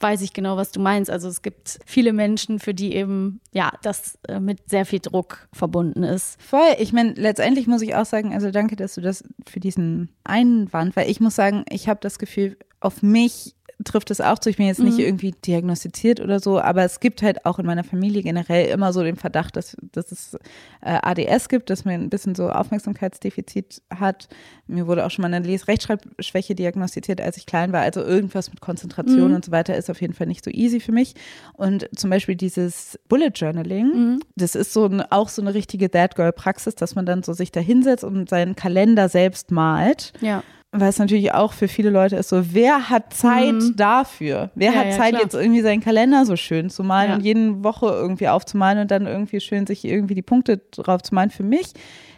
weiß ich genau, was du meinst. Also es gibt viele Menschen, für die eben ja das äh, mit sehr viel Druck verbunden ist. Voll. Ich meine, letztendlich muss ich auch sagen, also danke, dass du das für diesen Einwand, weil ich muss sagen, ich habe das Gefühl, auf mich trifft es auch zu. Ich bin jetzt nicht mhm. irgendwie diagnostiziert oder so, aber es gibt halt auch in meiner Familie generell immer so den Verdacht, dass, dass es äh, ADS gibt, dass man ein bisschen so Aufmerksamkeitsdefizit hat. Mir wurde auch schon mal eine Les-Rechtschreibschwäche diagnostiziert, als ich klein war. Also irgendwas mit Konzentration mhm. und so weiter ist auf jeden Fall nicht so easy für mich. Und zum Beispiel dieses Bullet Journaling, mhm. das ist so ein, auch so eine richtige That Girl Praxis, dass man dann so sich da hinsetzt und seinen Kalender selbst malt. Ja was natürlich auch für viele Leute ist so, wer hat Zeit Mhm. dafür? Wer Ja, hat ja, Zeit, klar. jetzt irgendwie seinen Kalender so schön zu malen Ja. und jede Woche irgendwie aufzumalen und dann irgendwie schön sich irgendwie die Punkte drauf zu malen? Für mich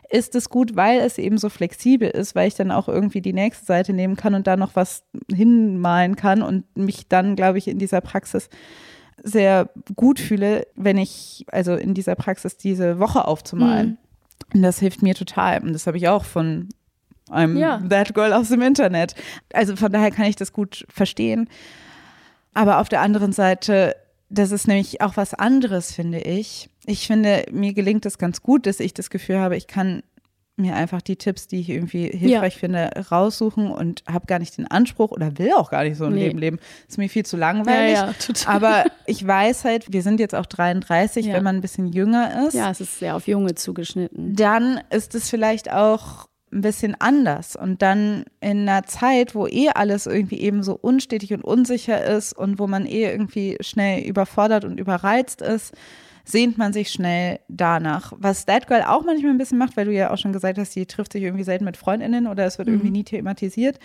ist es gut, weil es eben so flexibel ist, weil ich dann auch irgendwie die nächste Seite nehmen kann und da noch was hinmalen kann und mich dann, glaube ich, in dieser Praxis sehr gut fühle, wenn ich also in dieser Praxis diese Woche aufzumalen. Mhm. Und das hilft mir total. Und das habe ich auch von einem Ja. That Girl aus dem Internet. Also von daher kann ich das gut verstehen. Aber auf der anderen Seite, das ist nämlich auch was anderes, finde ich. Ich finde, mir gelingt es ganz gut, dass ich das Gefühl habe, ich kann mir einfach die Tipps, die ich irgendwie hilfreich finde, raussuchen und habe gar nicht den Anspruch oder will auch gar nicht so ein Nee. Leben leben. Ist mir viel zu langweilig. Ja, ja, total. Aber ich weiß halt, wir sind jetzt auch 33, Ja. wenn man ein bisschen jünger ist Ja, es ist sehr auf Junge zugeschnitten. dann ist es vielleicht auch ein bisschen anders. Und dann in einer Zeit, wo eh alles irgendwie eben so unstetig und unsicher ist und wo man eh irgendwie schnell überfordert und überreizt ist, sehnt man sich schnell danach. Was That Girl auch manchmal ein bisschen macht, weil du ja auch schon gesagt hast, sie trifft sich irgendwie selten mit Freundinnen oder es wird irgendwie nie thematisiert,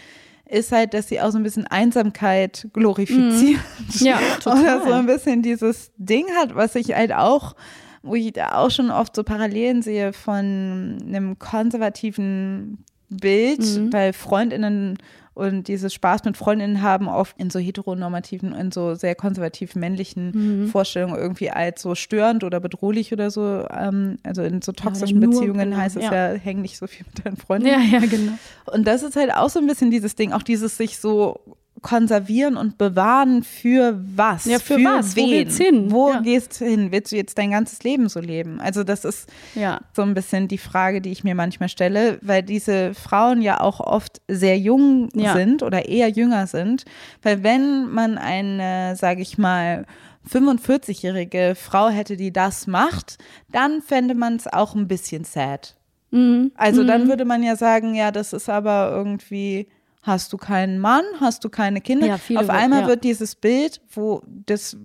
ist halt, dass sie auch so ein bisschen Einsamkeit glorifiziert. Ja, Oder so total. ein bisschen dieses Ding hat, was ich halt auch, wo ich da auch schon oft so Parallelen sehe von einem konservativen Bild, Mhm. weil Freundinnen und dieses Spaß mit Freundinnen haben oft in so heteronormativen, in so sehr konservativ männlichen Mhm. Vorstellungen irgendwie als so störend oder bedrohlich oder so. Ähm, also in so toxischen nur, Beziehungen genau, heißt es ja. ja, häng nicht so viel mit deinen Freundinnen. Ja, ja, genau. Und das ist halt auch so ein bisschen dieses Ding, auch dieses sich so konservieren und bewahren für was? Ja, für was? Wo Wen? geht's hin? Wo Ja. gehst du hin? Willst du jetzt dein ganzes Leben so leben? Also das ist Ja. so ein bisschen die Frage, die ich mir manchmal stelle, weil diese Frauen ja auch oft sehr jung Ja. sind oder eher jünger sind. Weil wenn man eine, sage ich mal, 45-jährige Frau hätte, die das macht, dann fände man es auch ein bisschen sad. Mhm. Also dann würde man ja sagen, ja, das ist aber irgendwie, hast du keinen Mann, hast du keine Kinder. Ja, Auf einmal ja. wird dieses Bild, wo das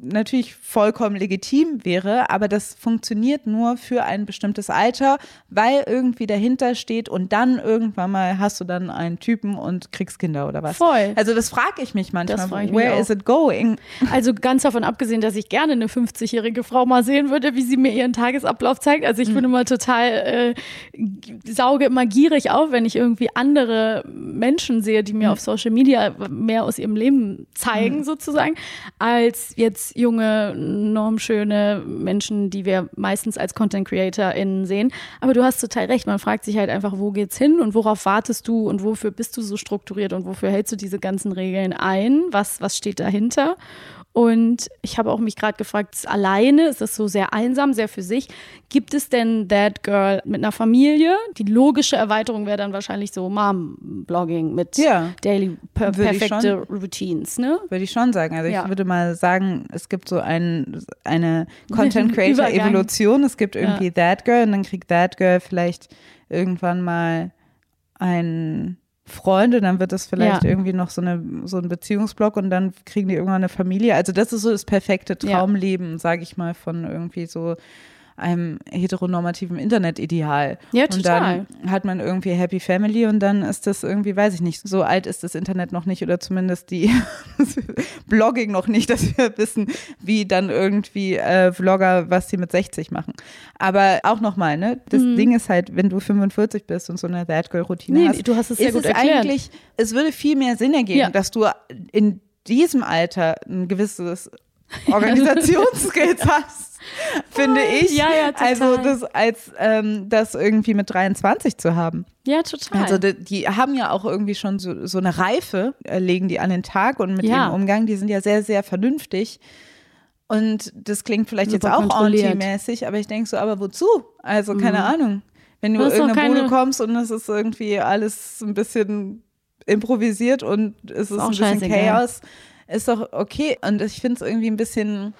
natürlich vollkommen legitim wäre, aber das funktioniert nur für ein bestimmtes Alter, weil irgendwie dahinter steht und dann irgendwann mal hast du dann einen Typen und kriegst Kinder oder was. Voll. Also das frage ich mich manchmal, ich mich where auch. is it going? Also ganz davon abgesehen, dass ich gerne eine 50-jährige Frau mal sehen würde, wie sie mir ihren Tagesablauf zeigt. Also ich bin immer total, äh, sauge immer gierig auf, wenn ich irgendwie andere Menschen sehe, die mir auf Social Media mehr aus ihrem Leben zeigen, sozusagen, als jetzt junge, normschöne Menschen, die wir meistens als Content CreatorInnen sehen. Aber du hast total recht. Man fragt sich halt einfach, wo geht's hin und worauf wartest du und wofür bist du so strukturiert und wofür hältst du diese ganzen Regeln ein? Was, was steht dahinter? Und ich habe auch mich gerade gefragt, ist alleine, ist das so sehr einsam, sehr für sich? Gibt es denn That Girl mit einer Familie? Die logische Erweiterung wäre dann wahrscheinlich so Mom-Blogging mit Ja, Daily per perfekte Routines, ne? Würde ich schon sagen. Also Ja. ich würde mal sagen, es gibt so ein, eine Content Creator. Evolution. Es gibt irgendwie Ja. That Girl und dann kriegt That Girl vielleicht irgendwann mal einen Freund und dann wird das vielleicht Ja. irgendwie noch so eine so ein Beziehungsblock und dann kriegen die irgendwann eine Familie. Also das ist so das perfekte Ja. Traumleben, sage ich mal, von irgendwie so einem heteronormativen Internetideal. Ja, Und total. dann hat man irgendwie Happy Family und dann ist das irgendwie, weiß ich nicht, so alt ist das Internet noch nicht oder zumindest die Blogging noch nicht, dass wir wissen, wie dann irgendwie äh, Vlogger, was sie mit 60 machen. Aber auch nochmal, ne, das Ding ist halt, wenn du 45 bist und so eine That Girl Routine Mhm. Nee, hast, du hast es sehr ist gut es erklärt. eigentlich, es würde viel mehr Sinn ergeben, Ja. dass du in diesem Alter ein gewisses Organisationsskills hast, finde ich. Ja, ja, total. Also das als ähm, das irgendwie mit 23 zu haben. Ja, total. Also die, die haben ja auch irgendwie schon so, so eine Reife, äh, legen die an den Tag und mit Ja. ihrem Umgang, die sind ja sehr, sehr vernünftig. Und das klingt vielleicht Super jetzt auch anti-mäßig, aber ich denke so, aber wozu? Also keine Ahnung. Wenn du ist doch irgendeine Bude kommst und es ist irgendwie alles ein bisschen improvisiert und es ist auch ein bisschen. Chaos, ist doch okay. Und ich finde es irgendwie ein bisschen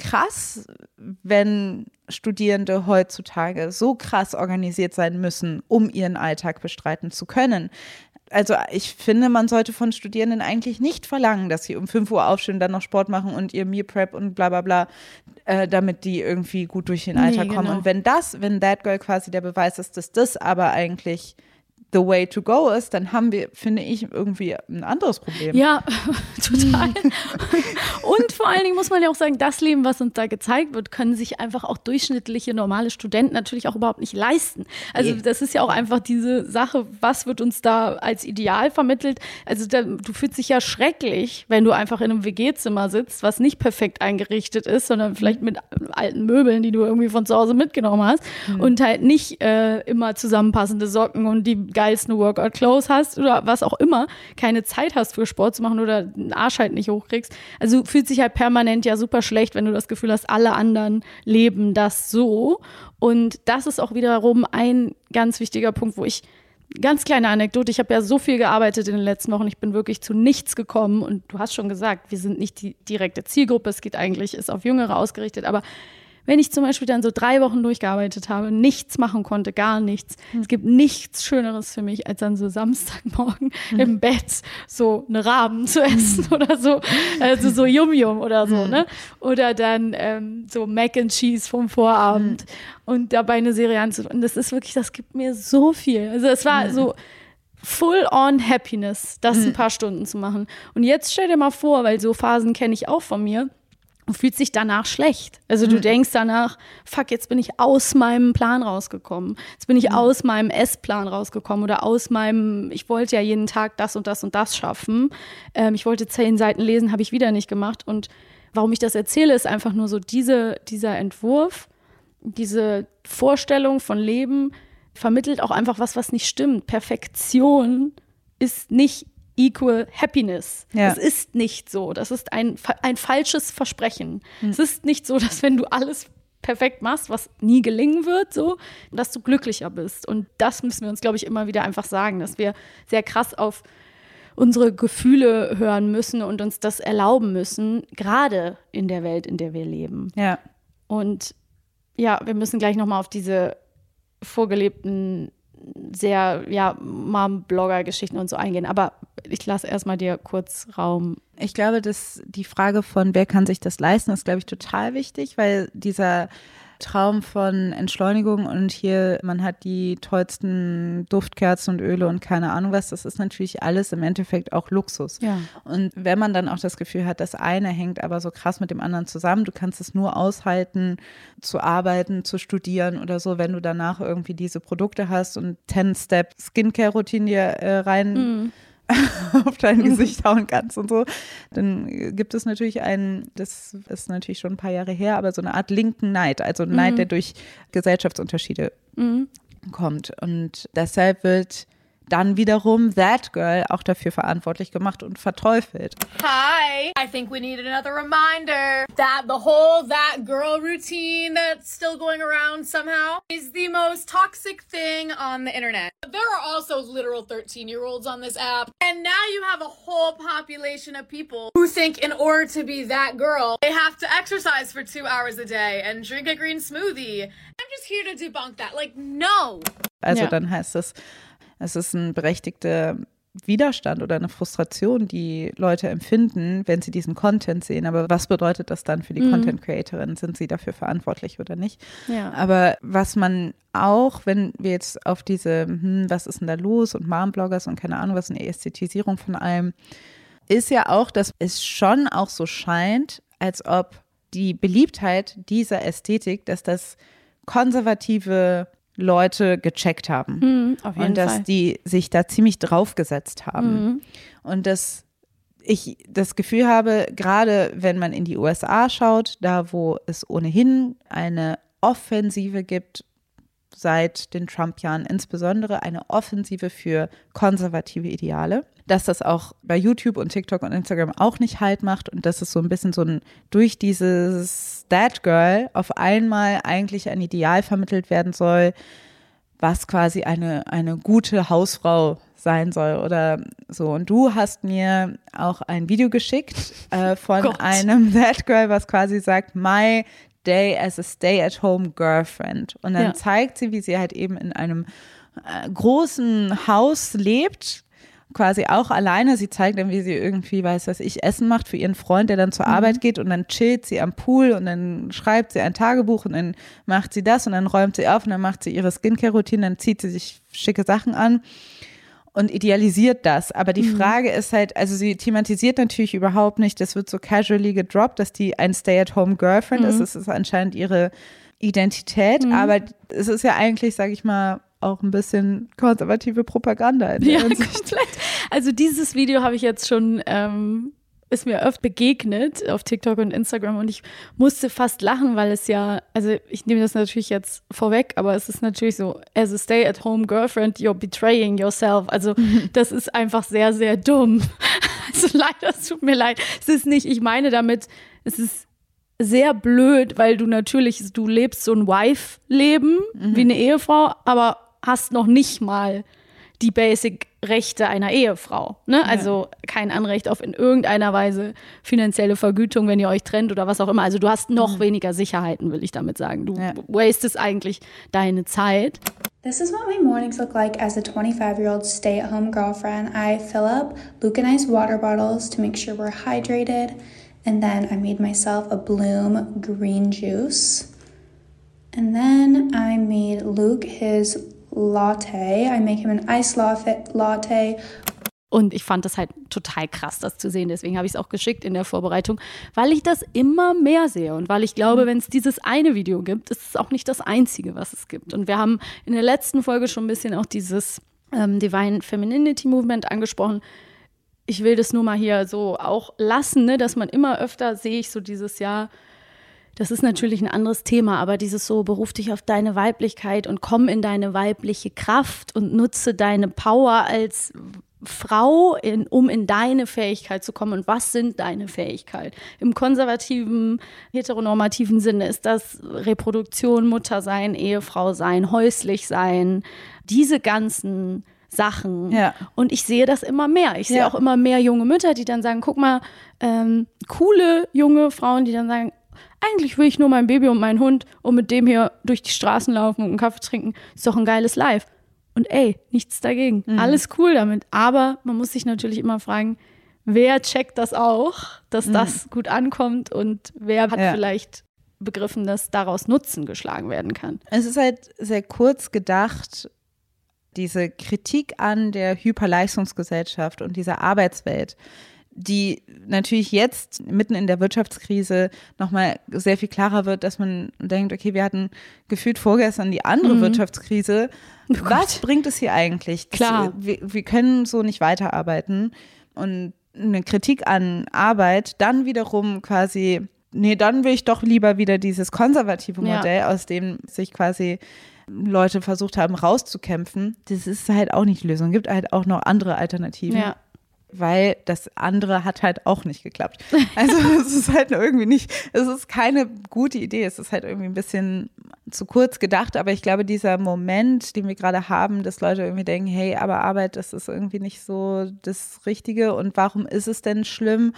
krass, wenn Studierende heutzutage so krass organisiert sein müssen, um ihren Alltag bestreiten zu können. Also ich finde, man sollte von Studierenden eigentlich nicht verlangen, dass sie um 5 Uhr aufstehen, dann noch Sport machen und ihr Meal Prep und bla bla bla, äh, damit die irgendwie gut durch den Nee, Alltag kommen. genau. Und wenn das, wenn That Girl quasi der Beweis ist, dass das aber eigentlich the way to go ist, dann haben wir, finde ich, irgendwie ein anderes Problem. Ja, total. und vor allen Dingen muss man ja auch sagen, das Leben, was uns da gezeigt wird, können sich einfach auch durchschnittliche normale Studenten natürlich auch überhaupt nicht leisten. Also das ist ja auch einfach diese Sache, was wird uns da als Ideal vermittelt? Also da, du fühlst dich ja schrecklich, wenn du einfach in einem WG-Zimmer sitzt, was nicht perfekt eingerichtet ist, sondern vielleicht mit alten Möbeln, die du irgendwie von zu Hause mitgenommen hast mhm. und halt nicht äh, immer zusammenpassende Socken und die geilsten Workout-Clothes hast oder was auch immer, keine Zeit hast für Sport zu machen oder den Arsch halt nicht hochkriegst. Also fühlt sich halt permanent ja super schlecht, wenn du das Gefühl hast, alle anderen leben das so. Und das ist auch wiederum ein ganz wichtiger Punkt, wo ich ganz kleine Anekdote. Ich habe ja so viel gearbeitet in den letzten Wochen. Ich bin wirklich zu nichts gekommen. Und du hast schon gesagt, wir sind nicht die direkte Zielgruppe. Es geht eigentlich, ist auf Jüngere ausgerichtet. Aber wenn ich zum Beispiel dann so drei Wochen durchgearbeitet habe, nichts machen konnte, gar nichts. Mhm. Es gibt nichts Schöneres für mich, als dann so Samstagmorgen mhm. im Bett so eine Raben zu essen mhm. oder so, also so Yum Yum oder so, mhm. ne? Oder dann ähm, so Mac and Cheese vom Vorabend mhm. und dabei eine Serie anzufangen. Das ist wirklich, das gibt mir so viel. Also es war so full on Happiness, das ein paar Stunden zu machen. Und jetzt stell dir mal vor, weil so Phasen kenne ich auch von mir und fühlt sich danach schlecht. Also du mhm. denkst danach, fuck, jetzt bin ich aus meinem Plan rausgekommen. Jetzt bin ich mhm. aus meinem Essplan rausgekommen oder aus meinem, ich wollte ja jeden Tag das und das und das schaffen. Ähm, ich wollte zehn Seiten lesen, habe ich wieder nicht gemacht. Und warum ich das erzähle, ist einfach nur so diese, dieser Entwurf, diese Vorstellung von Leben vermittelt auch einfach was, was nicht stimmt. Perfektion ist nicht equal happiness. Ja. Das ist nicht so. Das ist ein, ein falsches Versprechen. Mhm. Es ist nicht so, dass wenn du alles perfekt machst, was nie gelingen wird, so, dass du glücklicher bist. Und das müssen wir uns, glaube ich, immer wieder einfach sagen, dass wir sehr krass auf unsere Gefühle hören müssen und uns das erlauben müssen, gerade in der Welt, in der wir leben. Ja. Und ja, wir müssen gleich nochmal auf diese vorgelebten sehr, ja, Mom-Blogger-Geschichten und so eingehen. Aber ich lasse erstmal dir kurz Raum. Ich glaube, dass die Frage von, wer kann sich das leisten, ist, glaube ich, total wichtig, weil dieser Traum von Entschleunigung und hier, man hat die tollsten Duftkerzen und Öle und keine Ahnung was, das ist natürlich alles im Endeffekt auch Luxus. Ja. Und wenn man dann auch das Gefühl hat, das eine hängt aber so krass mit dem anderen zusammen, du kannst es nur aushalten, zu arbeiten, zu studieren oder so, wenn du danach irgendwie diese Produkte hast und 10-Step Skincare-Routine dir äh, rein. Mhm auf dein Gesicht hauen kannst und so, dann gibt es natürlich einen, das ist natürlich schon ein paar Jahre her, aber so eine Art linken Neid, also ein Neid, mhm. der durch Gesellschaftsunterschiede mhm. kommt. Und deshalb wird dann wiederum That Girl auch dafür verantwortlich gemacht und verteufelt. Hi, I think we need another reminder that the whole That Girl routine that's still going around somehow is the most toxic thing on the internet. There are also literal 13 year olds on this app, and now you have a whole population of people who think in order to be that girl, they have to exercise for two hours a day and drink a green smoothie. I'm just here to debunk that. Like, no. Also ja. dann heißt es, es ist ein berechtigter Widerstand oder eine Frustration, die Leute empfinden, wenn sie diesen Content sehen. Aber was bedeutet das dann für die mhm. Content Creatorin? Sind sie dafür verantwortlich oder nicht? Ja. Aber was man auch, wenn wir jetzt auf diese, hm, was ist denn da los und Mom-Bloggers und keine Ahnung, was eine Ästhetisierung von allem, ist ja auch, dass es schon auch so scheint, als ob die Beliebtheit dieser Ästhetik, dass das konservative Leute gecheckt haben. Mhm, und dass Fall. die sich da ziemlich draufgesetzt haben. Mhm. Und dass ich das Gefühl habe, gerade wenn man in die USA schaut, da wo es ohnehin eine Offensive gibt, seit den Trump-Jahren insbesondere eine Offensive für konservative Ideale, dass das auch bei YouTube und TikTok und Instagram auch nicht halt macht und dass es so ein bisschen so ein durch dieses That Girl auf einmal eigentlich ein Ideal vermittelt werden soll, was quasi eine, eine gute Hausfrau sein soll oder so. Und du hast mir auch ein Video geschickt äh, von Gott. einem That Girl, was quasi sagt, my day as a stay-at-home girlfriend. Und dann ja. zeigt sie, wie sie halt eben in einem äh, großen Haus lebt, quasi auch alleine. Sie zeigt dann, wie sie irgendwie, weiß was ich, Essen macht für ihren Freund, der dann zur mhm. Arbeit geht und dann chillt sie am Pool und dann schreibt sie ein Tagebuch und dann macht sie das und dann räumt sie auf und dann macht sie ihre Skincare-Routine, dann zieht sie sich schicke Sachen an und idealisiert das. Aber die mhm. Frage ist halt, also sie thematisiert natürlich überhaupt nicht, das wird so casually gedroppt, dass die ein Stay-at-home-Girlfriend mhm. ist. Das ist anscheinend ihre Identität, mhm. aber es ist ja eigentlich, sag ich mal, auch ein bisschen konservative Propaganda. ja, komplett. Also dieses Video habe ich jetzt schon ähm, ist mir oft begegnet auf TikTok und Instagram und ich musste fast lachen, weil es ja, also ich nehme das natürlich jetzt vorweg, aber es ist natürlich so, as a stay-at-home girlfriend, you're betraying yourself. Also das ist einfach sehr, sehr dumm. Also leider, es tut mir leid. Es ist nicht, ich meine damit, es ist sehr blöd, weil du natürlich, du lebst so ein Wife-Leben mhm. wie eine Ehefrau, aber hast noch nicht mal die Basic-Rechte einer Ehefrau. Ne? Also kein Anrecht auf in irgendeiner Weise finanzielle Vergütung, wenn ihr euch trennt oder was auch immer. Also du hast noch mhm. weniger Sicherheiten, will ich damit sagen. Du ja. wastest eigentlich deine Zeit. This is what my mornings look like as a 25 year old stay at home girlfriend. I fill up Luke and I's water bottles to make sure we're hydrated. And then I made myself a Bloom green juice. And then I made Luke his latte. I make him an iced latte. Und ich fand das halt total krass, das zu sehen. Deswegen habe ich es auch geschickt in der Vorbereitung, weil ich das immer mehr sehe und weil ich glaube, wenn es dieses eine Video gibt, ist es auch nicht das einzige, was es gibt. Und wir haben in der letzten Folge schon ein bisschen auch dieses ähm, Divine Femininity Movement angesprochen. Ich will das nur mal hier so auch lassen, ne, dass man immer öfter sehe ich so dieses Jahr das ist natürlich ein anderes Thema, aber dieses so, beruf dich auf deine Weiblichkeit und komm in deine weibliche Kraft und nutze deine Power als Frau, in, um in deine Fähigkeit zu kommen. Und was sind deine Fähigkeiten? Im konservativen, heteronormativen Sinne ist das Reproduktion, Mutter sein, Ehefrau sein, häuslich sein, diese ganzen Sachen. Ja. Und ich sehe das immer mehr. Ich sehe ja. auch immer mehr junge Mütter, die dann sagen, guck mal, ähm, coole junge Frauen, die dann sagen, eigentlich will ich nur mein Baby und meinen Hund und mit dem hier durch die Straßen laufen und einen Kaffee trinken. Ist doch ein geiles Life. Und ey, nichts dagegen. Mhm. Alles cool damit. Aber man muss sich natürlich immer fragen, wer checkt das auch, dass mhm. das gut ankommt und wer hat ja. vielleicht begriffen, dass daraus Nutzen geschlagen werden kann. Es ist halt sehr kurz gedacht, diese Kritik an der Hyperleistungsgesellschaft und dieser Arbeitswelt die natürlich jetzt mitten in der Wirtschaftskrise nochmal sehr viel klarer wird, dass man denkt, okay, wir hatten gefühlt vorgestern die andere mhm. Wirtschaftskrise. Oh Was bringt es hier eigentlich? Klar. Das, wir, wir können so nicht weiterarbeiten. Und eine Kritik an Arbeit dann wiederum quasi, nee, dann will ich doch lieber wieder dieses konservative Modell, ja. aus dem sich quasi Leute versucht haben rauszukämpfen. Das ist halt auch nicht die Lösung. Es gibt halt auch noch andere Alternativen. Ja weil das andere hat halt auch nicht geklappt. Also es ist halt irgendwie nicht, es ist keine gute Idee. Es ist halt irgendwie ein bisschen zu kurz gedacht, aber ich glaube, dieser Moment, den wir gerade haben, dass Leute irgendwie denken, hey, aber Arbeit, das ist irgendwie nicht so das Richtige und warum ist es denn schlimm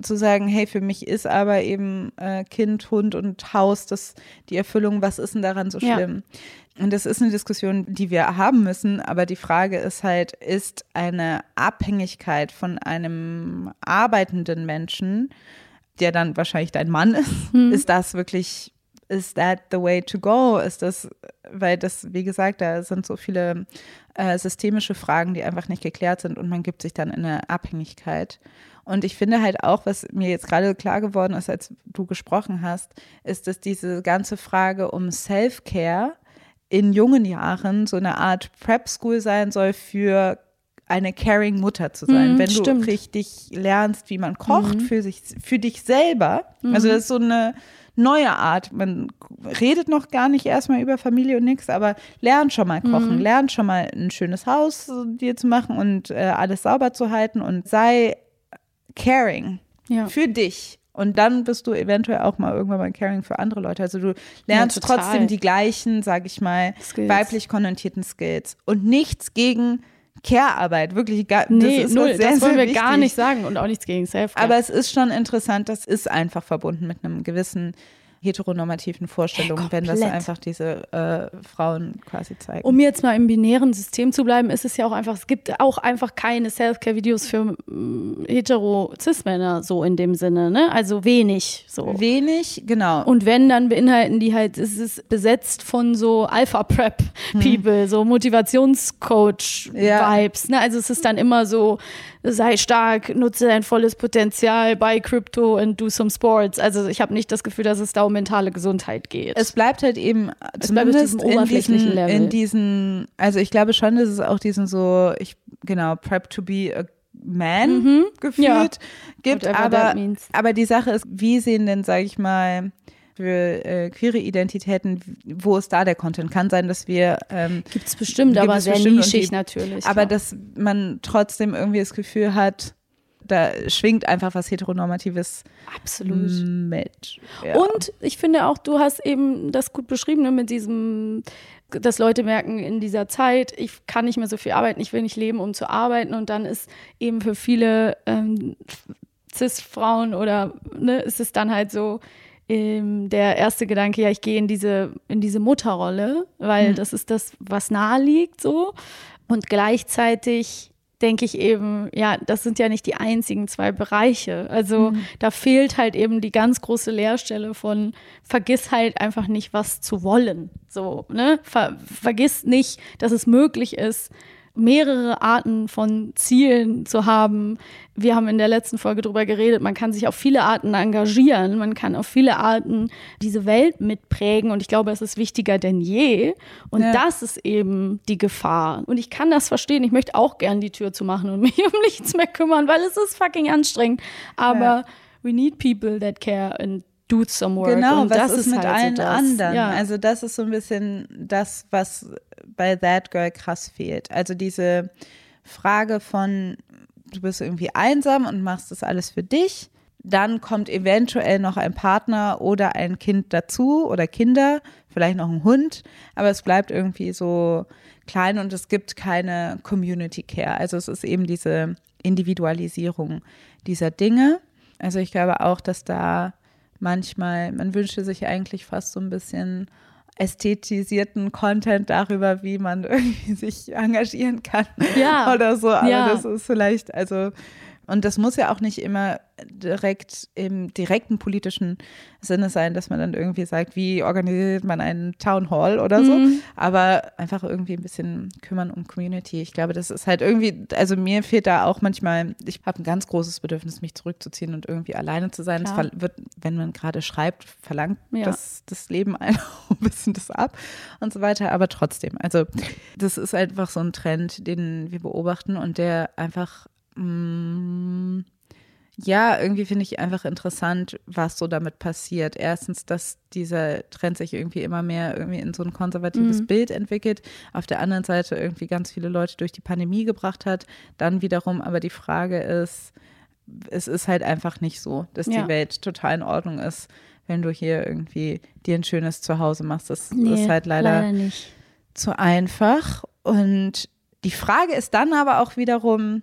zu sagen, hey, für mich ist aber eben äh, Kind, Hund und Haus das die Erfüllung, was ist denn daran so schlimm? Ja. Und das ist eine Diskussion, die wir haben müssen, aber die Frage ist halt, ist eine Abhängigkeit von einem arbeitenden Menschen, der dann wahrscheinlich dein Mann ist, mhm. ist das wirklich, ist that the way to go? Ist das, weil das, wie gesagt, da sind so viele äh, systemische Fragen, die einfach nicht geklärt sind und man gibt sich dann in eine Abhängigkeit. Und ich finde halt auch, was mir jetzt gerade klar geworden ist, als du gesprochen hast, ist, dass diese ganze Frage um Self-Care in jungen Jahren so eine Art Prep-School sein soll für eine caring Mutter zu sein, mhm, wenn du stimmt. richtig lernst, wie man kocht mhm. für sich, für dich selber. Mhm. Also das ist so eine neue Art. Man redet noch gar nicht erstmal über Familie und nichts, aber lern schon mal kochen, mhm. lern schon mal ein schönes Haus dir zu machen und äh, alles sauber zu halten und sei caring ja. für dich. Und dann bist du eventuell auch mal irgendwann mal caring für andere Leute. Also du lernst ja, trotzdem die gleichen, sag ich mal, Skills. weiblich konnotierten Skills. Und nichts gegen Care-Arbeit, wirklich gar nee, das null, sehr, das wollen wir wichtig. gar nicht sagen und auch nichts gegen Self-Care. Aber es ist schon interessant, das ist einfach verbunden mit einem gewissen heteronormativen Vorstellungen, Hey, wenn das einfach diese äh, Frauen quasi zeigen. Um jetzt mal im binären System zu bleiben, ist es ja auch einfach, es gibt auch einfach keine Self-Care-Videos für mm, hetero-Cis-Männer so in dem Sinne, ne? Also wenig so. Wenig, genau. Und wenn, dann beinhalten die halt, es ist besetzt von so Alpha-Prep-People, so Motivationscoach-Vibes. Ne? Also es ist dann immer so, sei stark, nutze dein volles Potenzial, buy Crypto and do some sports. Also ich habe nicht das Gefühl, dass es da um mentale Gesundheit geht. es bleibt halt eben Es zumindest diesem in diesen, Level. in diesen, also ich glaube schon, dass es auch diesen so, ich genau, Prep to be a man gefühlt Ja. gibt, Whatever aber, aber die Sache ist, wie sehen denn, sage ich mal, für äh, queere Identitäten, wo ist da der Content? Kann sein, dass wir ähm, Gibt's bestimmt, Gibt aber es sehr bestimmt nischig die- natürlich. aber klar. dass man trotzdem irgendwie das Gefühl hat, da schwingt einfach was Heteronormatives absolut. mit. Ja. Und ich finde auch, du hast eben das gut beschrieben ne, mit diesem, dass Leute merken in dieser Zeit, ich kann nicht mehr so viel arbeiten, ich will nicht leben, um zu arbeiten. Und dann ist eben für viele ähm, Cis-Frauen oder ne, ist es dann halt so, ähm, der erste Gedanke, ja, ich gehe in diese, in diese Mutterrolle, weil das ist das, was nahe liegt so. Und gleichzeitig denke ich eben, ja, das sind ja nicht die einzigen zwei Bereiche. Also da fehlt halt eben die ganz große Leerstelle von vergiss halt einfach nicht, was zu wollen. So, ne? Ver vergiss nicht, dass es möglich ist, mehrere Arten von Zielen zu haben. Wir haben in der letzten Folge drüber geredet, man kann sich auf viele Arten engagieren, man kann auf viele Arten diese Welt mitprägen und ich glaube, es ist wichtiger denn je. Und Ja. das ist eben die Gefahr. Und ich kann das verstehen, ich möchte auch gern die Tür zu machen und mich um nichts mehr kümmern, weil es ist fucking anstrengend. Aber Ja. we need people that care and do some work. Genau, und was das ist, mit halt allen so anderen? Ja. Also das ist so ein bisschen das, was bei That Girl krass fehlt. Also diese Frage von, du bist irgendwie einsam und machst das alles für dich. Dann kommt eventuell noch ein Partner oder ein Kind dazu oder Kinder, vielleicht noch ein Hund, aber es bleibt irgendwie so klein und es gibt keine Community Care. Also es ist eben diese Individualisierung dieser Dinge. Also ich glaube auch, dass da manchmal, man wünschte sich eigentlich fast so ein bisschen ästhetisierten Content darüber, wie man irgendwie sich engagieren kann Ja. oder so. Aber Ja. das ist vielleicht, also, und das muss ja auch nicht immer direkt im direkten politischen Sinne sein, dass man dann irgendwie sagt, wie organisiert man einen Town Hall oder so, Mhm. aber einfach irgendwie ein bisschen kümmern um Community. Ich glaube, das ist halt irgendwie, also mir fehlt da auch manchmal, ich habe ein ganz großes Bedürfnis, mich zurückzuziehen und irgendwie alleine zu sein. Es Klar. ver- wird, wenn man gerade schreibt, verlangt Ja. das, das Leben ein bisschen das ab und so weiter. Aber trotzdem, also das ist einfach so ein Trend, den wir beobachten und der einfach mm, ja, irgendwie finde ich einfach interessant, was so damit passiert. Erstens, dass dieser Trend sich irgendwie immer mehr irgendwie in so ein konservatives Bild entwickelt. Auf der anderen Seite irgendwie ganz viele Leute durch die Pandemie gebracht hat. Dann wiederum aber die Frage ist, es ist halt einfach nicht so, dass Ja. die Welt total in Ordnung ist, wenn du hier irgendwie dir ein schönes Zuhause machst. Das Nee, ist halt leider nicht. zu einfach. Und die Frage ist dann aber auch wiederum,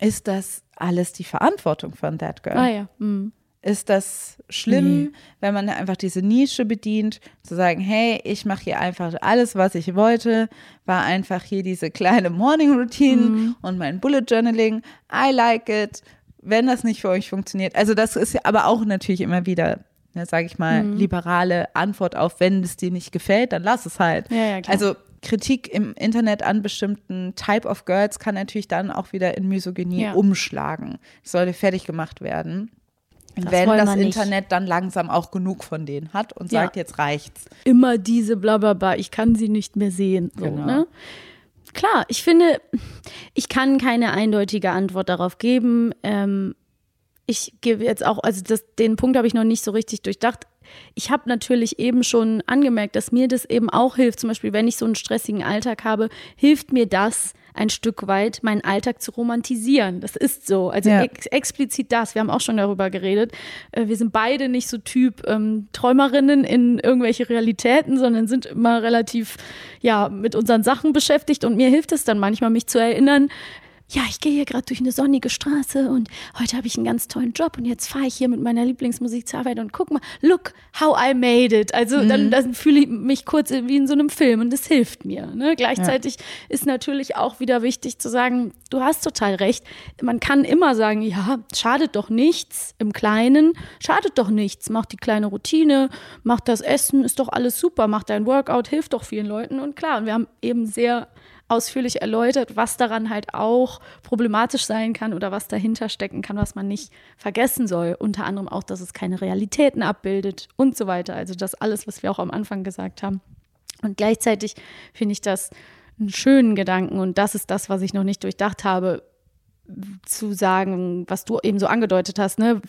ist das alles die Verantwortung von That Girl? Ah ja. Mhm. Ist das schlimm, Nee. wenn man einfach diese Nische bedient, zu sagen, hey, ich mache hier einfach alles, was ich wollte, war einfach hier diese kleine Morning Routine Mhm. und mein Bullet Journaling, I like it, wenn das nicht für euch funktioniert. Also das ist ja aber auch natürlich immer wieder, ne, sage ich mal, Mhm. liberale Antwort auf, wenn es dir nicht gefällt, dann lass es halt. Ja, ja, klar. Also Kritik im Internet an bestimmten Type of Girls kann natürlich dann auch wieder in Misogynie Ja. umschlagen. Es sollte fertig gemacht werden. Das wenn das wir nicht. Internet dann langsam auch genug von denen hat und Ja. sagt, jetzt reicht's. Immer diese Blablabla, ich kann sie nicht mehr sehen. So, Genau. ne? Klar, ich finde, ich kann keine eindeutige Antwort darauf geben. Ähm, ich gebe jetzt auch, also das, den Punkt habe ich noch nicht so richtig durchdacht. Ich habe natürlich eben schon angemerkt, dass mir das eben auch hilft. Zum Beispiel, wenn ich so einen stressigen Alltag habe, hilft mir das ein Stück weit, meinen Alltag zu romantisieren. Das ist so. Also Ja. ex explizit das. Wir haben auch schon darüber geredet. Äh, Wir sind beide nicht so Typ ähm, Träumerinnen in irgendwelche Realitäten, sondern sind immer relativ ja mit unseren Sachen beschäftigt. Und mir hilft es dann manchmal, mich zu erinnern, ja, ich gehe hier gerade durch eine sonnige Straße und heute habe ich einen ganz tollen Job und jetzt fahre ich hier mit meiner Lieblingsmusik zur Arbeit und guck mal, look how I made it. Also mhm. dann, dann fühle ich mich kurz wie in so einem Film und das hilft mir. Ne? Gleichzeitig ja. ist natürlich auch wieder wichtig zu sagen, du hast total recht. Man kann immer sagen, ja, schadet doch nichts im Kleinen, schadet doch nichts. Mach die kleine Routine, mach das Essen, ist doch alles super, mach dein Workout, hilft doch vielen Leuten. Und klar, und wir haben eben sehr ausführlich erläutert, was daran halt auch problematisch sein kann oder was dahinter stecken kann, was man nicht vergessen soll. Unter anderem auch, dass es keine Realitäten abbildet und so weiter. Also das alles, was wir auch am Anfang gesagt haben. Und gleichzeitig finde ich das einen schönen Gedanken und das ist das, was ich noch nicht durchdacht habe zu sagen, was du eben so angedeutet hast. Ne?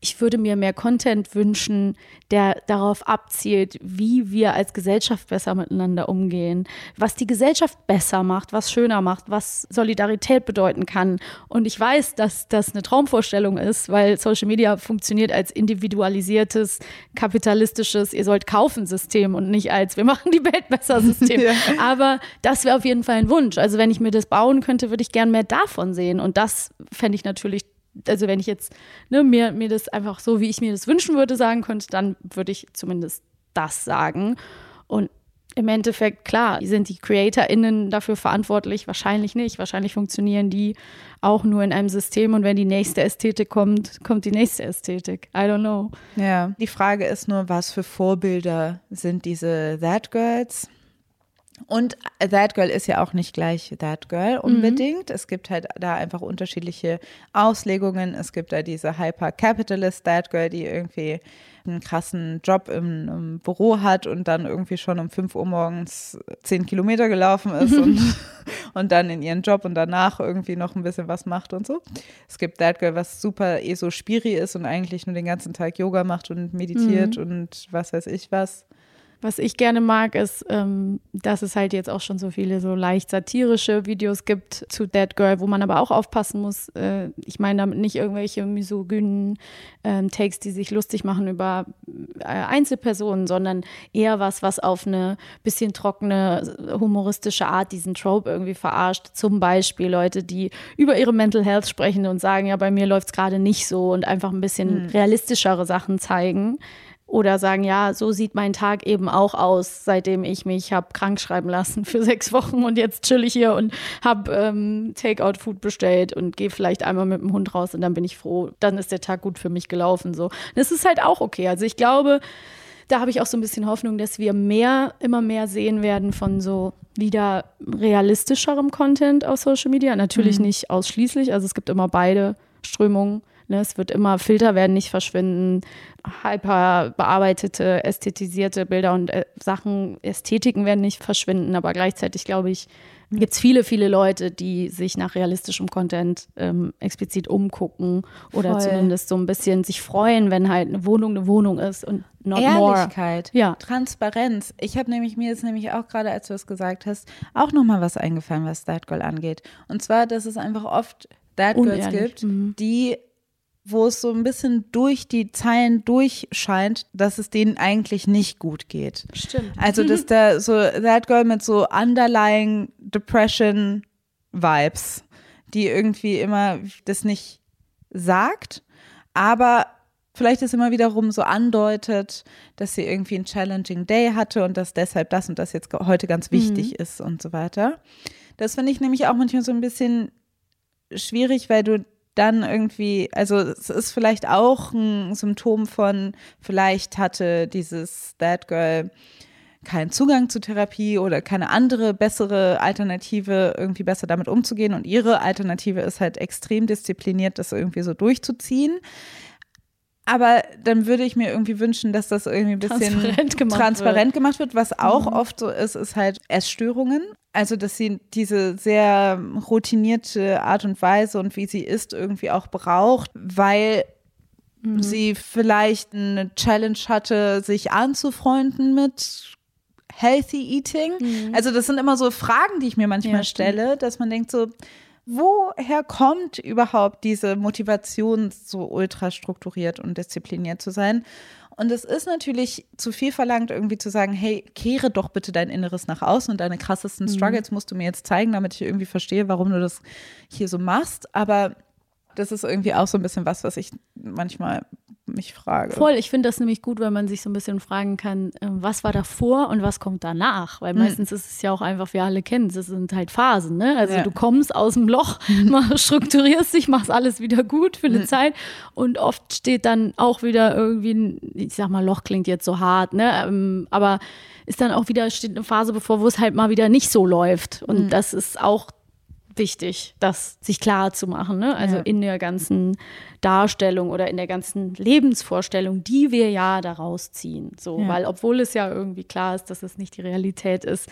Ich würde mir mehr Content wünschen, der darauf abzielt, wie wir als Gesellschaft besser miteinander umgehen, was die Gesellschaft besser macht, was schöner macht, was Solidarität bedeuten kann. Und ich weiß, dass das eine Traumvorstellung ist, weil Social Media funktioniert als individualisiertes, kapitalistisches, ihr sollt kaufen System und nicht als wir machen die Welt besser System. ja. Aber das wäre auf jeden Fall ein Wunsch. Also wenn ich mir das bauen könnte, würde ich gern mehr davon sehen. Und das das fände ich natürlich, also wenn ich jetzt ne, mir, mir das einfach so, wie ich mir das wünschen würde, sagen könnte, dann würde ich zumindest das sagen. Und im Endeffekt, klar, sind die CreatorInnen dafür verantwortlich? Wahrscheinlich nicht. Wahrscheinlich funktionieren die auch nur in einem System und wenn die nächste Ästhetik kommt, kommt die nächste Ästhetik. I don't know. Ja, die Frage ist nur, was für Vorbilder sind diese That Girls? Und That Girl ist ja auch nicht gleich That Girl mhm. unbedingt. Mhm. Es gibt halt da einfach unterschiedliche Auslegungen. Es gibt da diese Hyper-Capitalist That Girl, die irgendwie einen krassen Job im, im, Büro hat und dann irgendwie schon um 5 Uhr morgens 10 Kilometer gelaufen ist und, und dann in ihren Job und danach irgendwie noch ein bisschen was macht und so. Es gibt That Girl, was super eh so spiri ist und eigentlich nur den ganzen Tag Yoga macht und meditiert mhm. und was weiß ich was. Was ich gerne mag, ist, ähm, dass es halt jetzt auch schon so viele so leicht satirische Videos gibt zu Dead Girl, wo man aber auch aufpassen muss. Äh, ich meine damit nicht irgendwelche misogynen äh, Takes, die sich lustig machen über äh, Einzelpersonen, sondern eher was, was auf eine bisschen trockene, humoristische Art diesen Trope irgendwie verarscht. Zum Beispiel Leute, die über ihre Mental Health sprechen und sagen, ja, bei mir läuft es gerade nicht so und einfach ein bisschen mhm. realistischere Sachen zeigen. Oder sagen, ja, so sieht mein Tag eben auch aus, seitdem ich mich habe krank schreiben lassen für sechs Wochen und jetzt chill ich hier und habe ähm, Takeout-Food bestellt und gehe vielleicht einmal mit dem Hund raus und dann bin ich froh, dann ist der Tag gut für mich gelaufen. So. Das ist halt auch okay. Also ich glaube, da habe ich auch so ein bisschen Hoffnung, dass wir mehr, immer mehr sehen werden von so wieder realistischerem Content auf Social Media. Natürlich mhm. nicht ausschließlich, also es gibt immer beide Strömungen. Ne, es wird immer, Filter werden nicht verschwinden, hyper bearbeitete, ästhetisierte Bilder und äh, Sachen, Ästhetiken werden nicht verschwinden, aber gleichzeitig glaube ich, gibt es viele, viele Leute, die sich nach realistischem Content ähm, explizit umgucken oder Voll. zumindest so ein bisschen sich freuen, wenn halt eine Wohnung eine Wohnung ist und not Ehrlichkeit, more. Ja. Transparenz. Ich habe nämlich mir jetzt nämlich auch gerade, als du es gesagt hast, auch nochmal was eingefallen, was That Girl angeht. Und zwar, dass es einfach oft That Girls gibt, mhm. die wo es so ein bisschen durch die Zeilen durchscheint, dass es denen eigentlich nicht gut geht. Stimmt. Also, dass da so That Girl mit so underlying Depression Vibes, die irgendwie immer das nicht sagt, aber vielleicht ist immer wiederum so andeutet, dass sie irgendwie einen challenging Day hatte und dass deshalb das und das jetzt heute ganz wichtig mhm. ist und so weiter. Das finde ich nämlich auch manchmal so ein bisschen schwierig, weil du dann irgendwie, also es ist vielleicht auch ein Symptom von, vielleicht hatte dieses That Girl keinen Zugang zu Therapie oder keine andere bessere Alternative, irgendwie besser damit umzugehen. Und ihre Alternative ist halt extrem diszipliniert, das irgendwie so durchzuziehen. Aber dann würde ich mir irgendwie wünschen, dass das irgendwie ein bisschen transparent gemacht, transparent wird. gemacht wird. Was auch mhm. oft so ist, ist halt Essstörungen. Also, dass sie diese sehr routinierte Art und Weise und wie sie ist irgendwie auch braucht, weil mhm. sie vielleicht eine Challenge hatte, sich anzufreunden mit Healthy Eating. Mhm. Also, das sind immer so Fragen, die ich mir manchmal ja, stelle, dass man denkt so, woher kommt überhaupt diese Motivation, so ultra strukturiert und diszipliniert zu sein? Und es ist natürlich zu viel verlangt, irgendwie zu sagen, hey, kehre doch bitte dein Inneres nach außen und deine krassesten Mhm. Struggles musst du mir jetzt zeigen, damit ich irgendwie verstehe, warum du das hier so machst. Aber das ist irgendwie auch so ein bisschen was, was ich manchmal mich frage. Voll, ich finde das nämlich gut, wenn man sich so ein bisschen fragen kann, äh, was war davor und was kommt danach? Weil meistens ist es ja auch einfach, wir alle kennen es, es sind halt Phasen, ne? Also Ja. du kommst aus dem Loch, mach- strukturierst dich, machst alles wieder gut für eine Zeit und oft steht dann auch wieder irgendwie, ein, ich sag mal, Loch klingt jetzt so hart, ne? Ähm, Aber ist dann auch wieder, steht eine Phase bevor, wo es halt mal wieder nicht so läuft. Und das ist auch wichtig, das sich klar zu machen. Ne? Also Ja. in der ganzen Darstellung oder in der ganzen Lebensvorstellung, die wir ja daraus ziehen. So, Ja. weil obwohl es ja irgendwie klar ist, dass es nicht die Realität ist,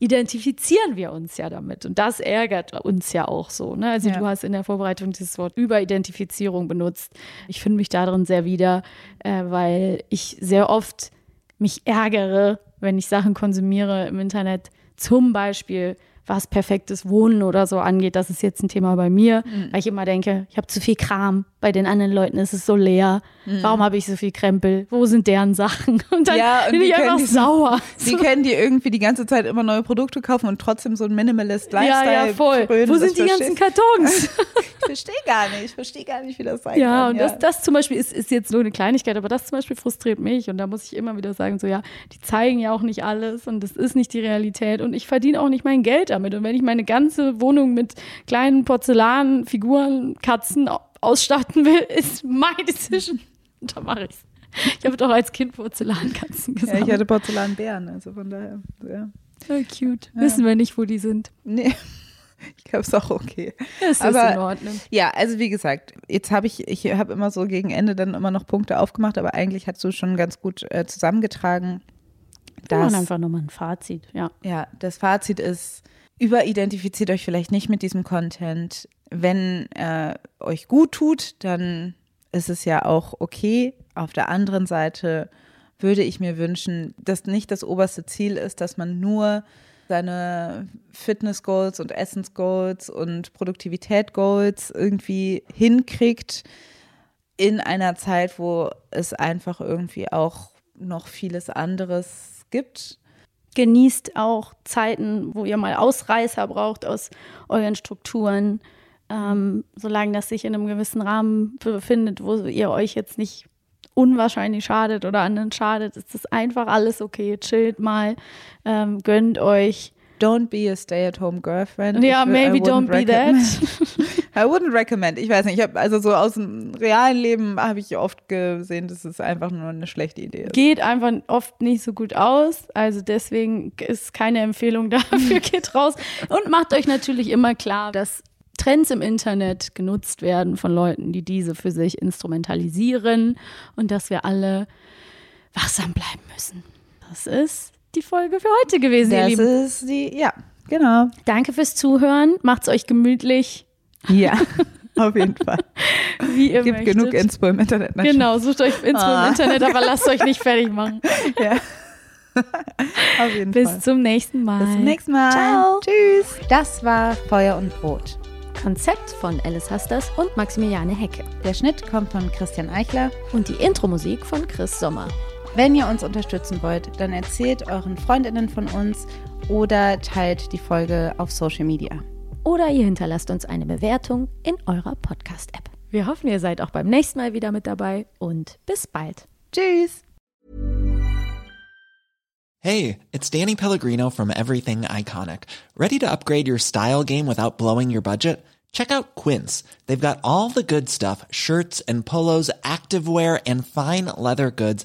identifizieren wir uns ja damit. Und das ärgert uns ja auch so. Ne? Also Ja. du hast in der Vorbereitung dieses Wort Überidentifizierung benutzt. Ich finde mich darin sehr wieder, äh, weil ich sehr oft mich ärgere, wenn ich Sachen konsumiere im Internet, zum Beispiel was perfektes Wohnen oder so angeht. Das ist jetzt ein Thema bei mir, Mhm. weil ich immer denke, ich habe zu viel Kram. Bei den anderen Leuten ist es so leer. Warum habe ich so viel Krempel? Wo sind deren Sachen? Und dann Mhm. Ja, und bin ich einfach die- sauer. Wie können die irgendwie die ganze Zeit immer neue Produkte kaufen und trotzdem so ein Minimalist Lifestyle ja, ja, voll. frönen? Wo sind die verstehst- ganzen Kartons? Ich verstehe gar nicht. Ich verstehe gar nicht, wie das sein Ja, kann. und das, das zum Beispiel ist, ist jetzt nur eine Kleinigkeit, aber das zum Beispiel frustriert mich. Und da muss ich immer wieder sagen, so ja, die zeigen ja auch nicht alles und das ist nicht die Realität und ich verdiene auch nicht mein Geld damit. Und wenn ich meine ganze Wohnung mit kleinen Porzellanfiguren, Katzen au- ausstatten will, ist my decision. Und da mache ich's. Ich habe doch als Kind Porzellankatzen ja, gesammelt. ich hatte Porzellanbären, also von daher. Ja. oh, cute. Wissen wir nicht, wo die sind. Nee. Ich glaube, es ist auch okay. Das ist Aber- in Ordnung. Ja, also wie gesagt, jetzt habe ich, ich habe immer so gegen Ende dann immer noch Punkte aufgemacht, aber eigentlich hast du schon ganz gut äh, zusammengetragen. Wir machen einfach nochmal ein Fazit. Ja. Ja, das Fazit ist, überidentifiziert euch vielleicht nicht mit diesem Content. Wenn er euch gut tut, dann ist es ja auch okay. Auf der anderen Seite würde ich mir wünschen, dass nicht das oberste Ziel ist, dass man nur seine Fitness-Goals und Essence-Goals und Produktivität-Goals irgendwie hinkriegt in einer Zeit, wo es einfach irgendwie auch noch vieles anderes gibt. Genießt auch Zeiten, wo ihr mal Ausreißer braucht aus euren Strukturen, ähm, solange das sich in einem gewissen Rahmen befindet, wo ihr euch jetzt nicht unwahrscheinlich schadet oder anderen schadet, ist das einfach alles okay. Chillt mal, ähm, gönnt euch. Don't be a stay-at-home girlfriend. Ja, wür- maybe don't be that. I wouldn't recommend. Ich weiß nicht, ich habe also so aus dem realen Leben habe ich oft gesehen, dass es einfach nur eine schlechte Idee ist. Geht einfach oft nicht so gut aus. Also deswegen ist keine Empfehlung dafür. Geht raus und macht euch natürlich immer klar, dass Trends im Internet genutzt werden von Leuten, die diese für sich instrumentalisieren und dass wir alle wachsam bleiben müssen. Das ist die Folge für heute gewesen, ihr Das Lieben. ist die, ja, genau. Danke fürs Zuhören. Macht's euch gemütlich, Ja, auf jeden Fall. wie ihr Gibt möchtet. genug Inspo im Internet. Nein, Genau, sucht euch Info Ah. im Internet, aber lasst euch nicht fertig machen. Ja. Auf jeden Bis Fall. zum nächsten Mal. Bis zum nächsten Mal. Ciao. Tschüss. Das war Feuer und Brot. Konzept von Alice Hasters und Maximiliane Hecke. Der Schnitt kommt von Christian Eichler. Und die Intro-Musik von Chris Sommer. Wenn ihr uns unterstützen wollt, dann erzählt euren Freundinnen von uns oder teilt die Folge auf Social Media. Oder ihr hinterlasst uns eine Bewertung in eurer Podcast-App. Wir hoffen, ihr seid auch beim nächsten Mal wieder mit dabei und bis bald. Tschüss! Hey, it's Danny Pellegrino from Everything Iconic. Ready to upgrade your style game without blowing your budget? Check out Quince. They've got all the good stuff shirts and polos, activewear, and fine leather goods,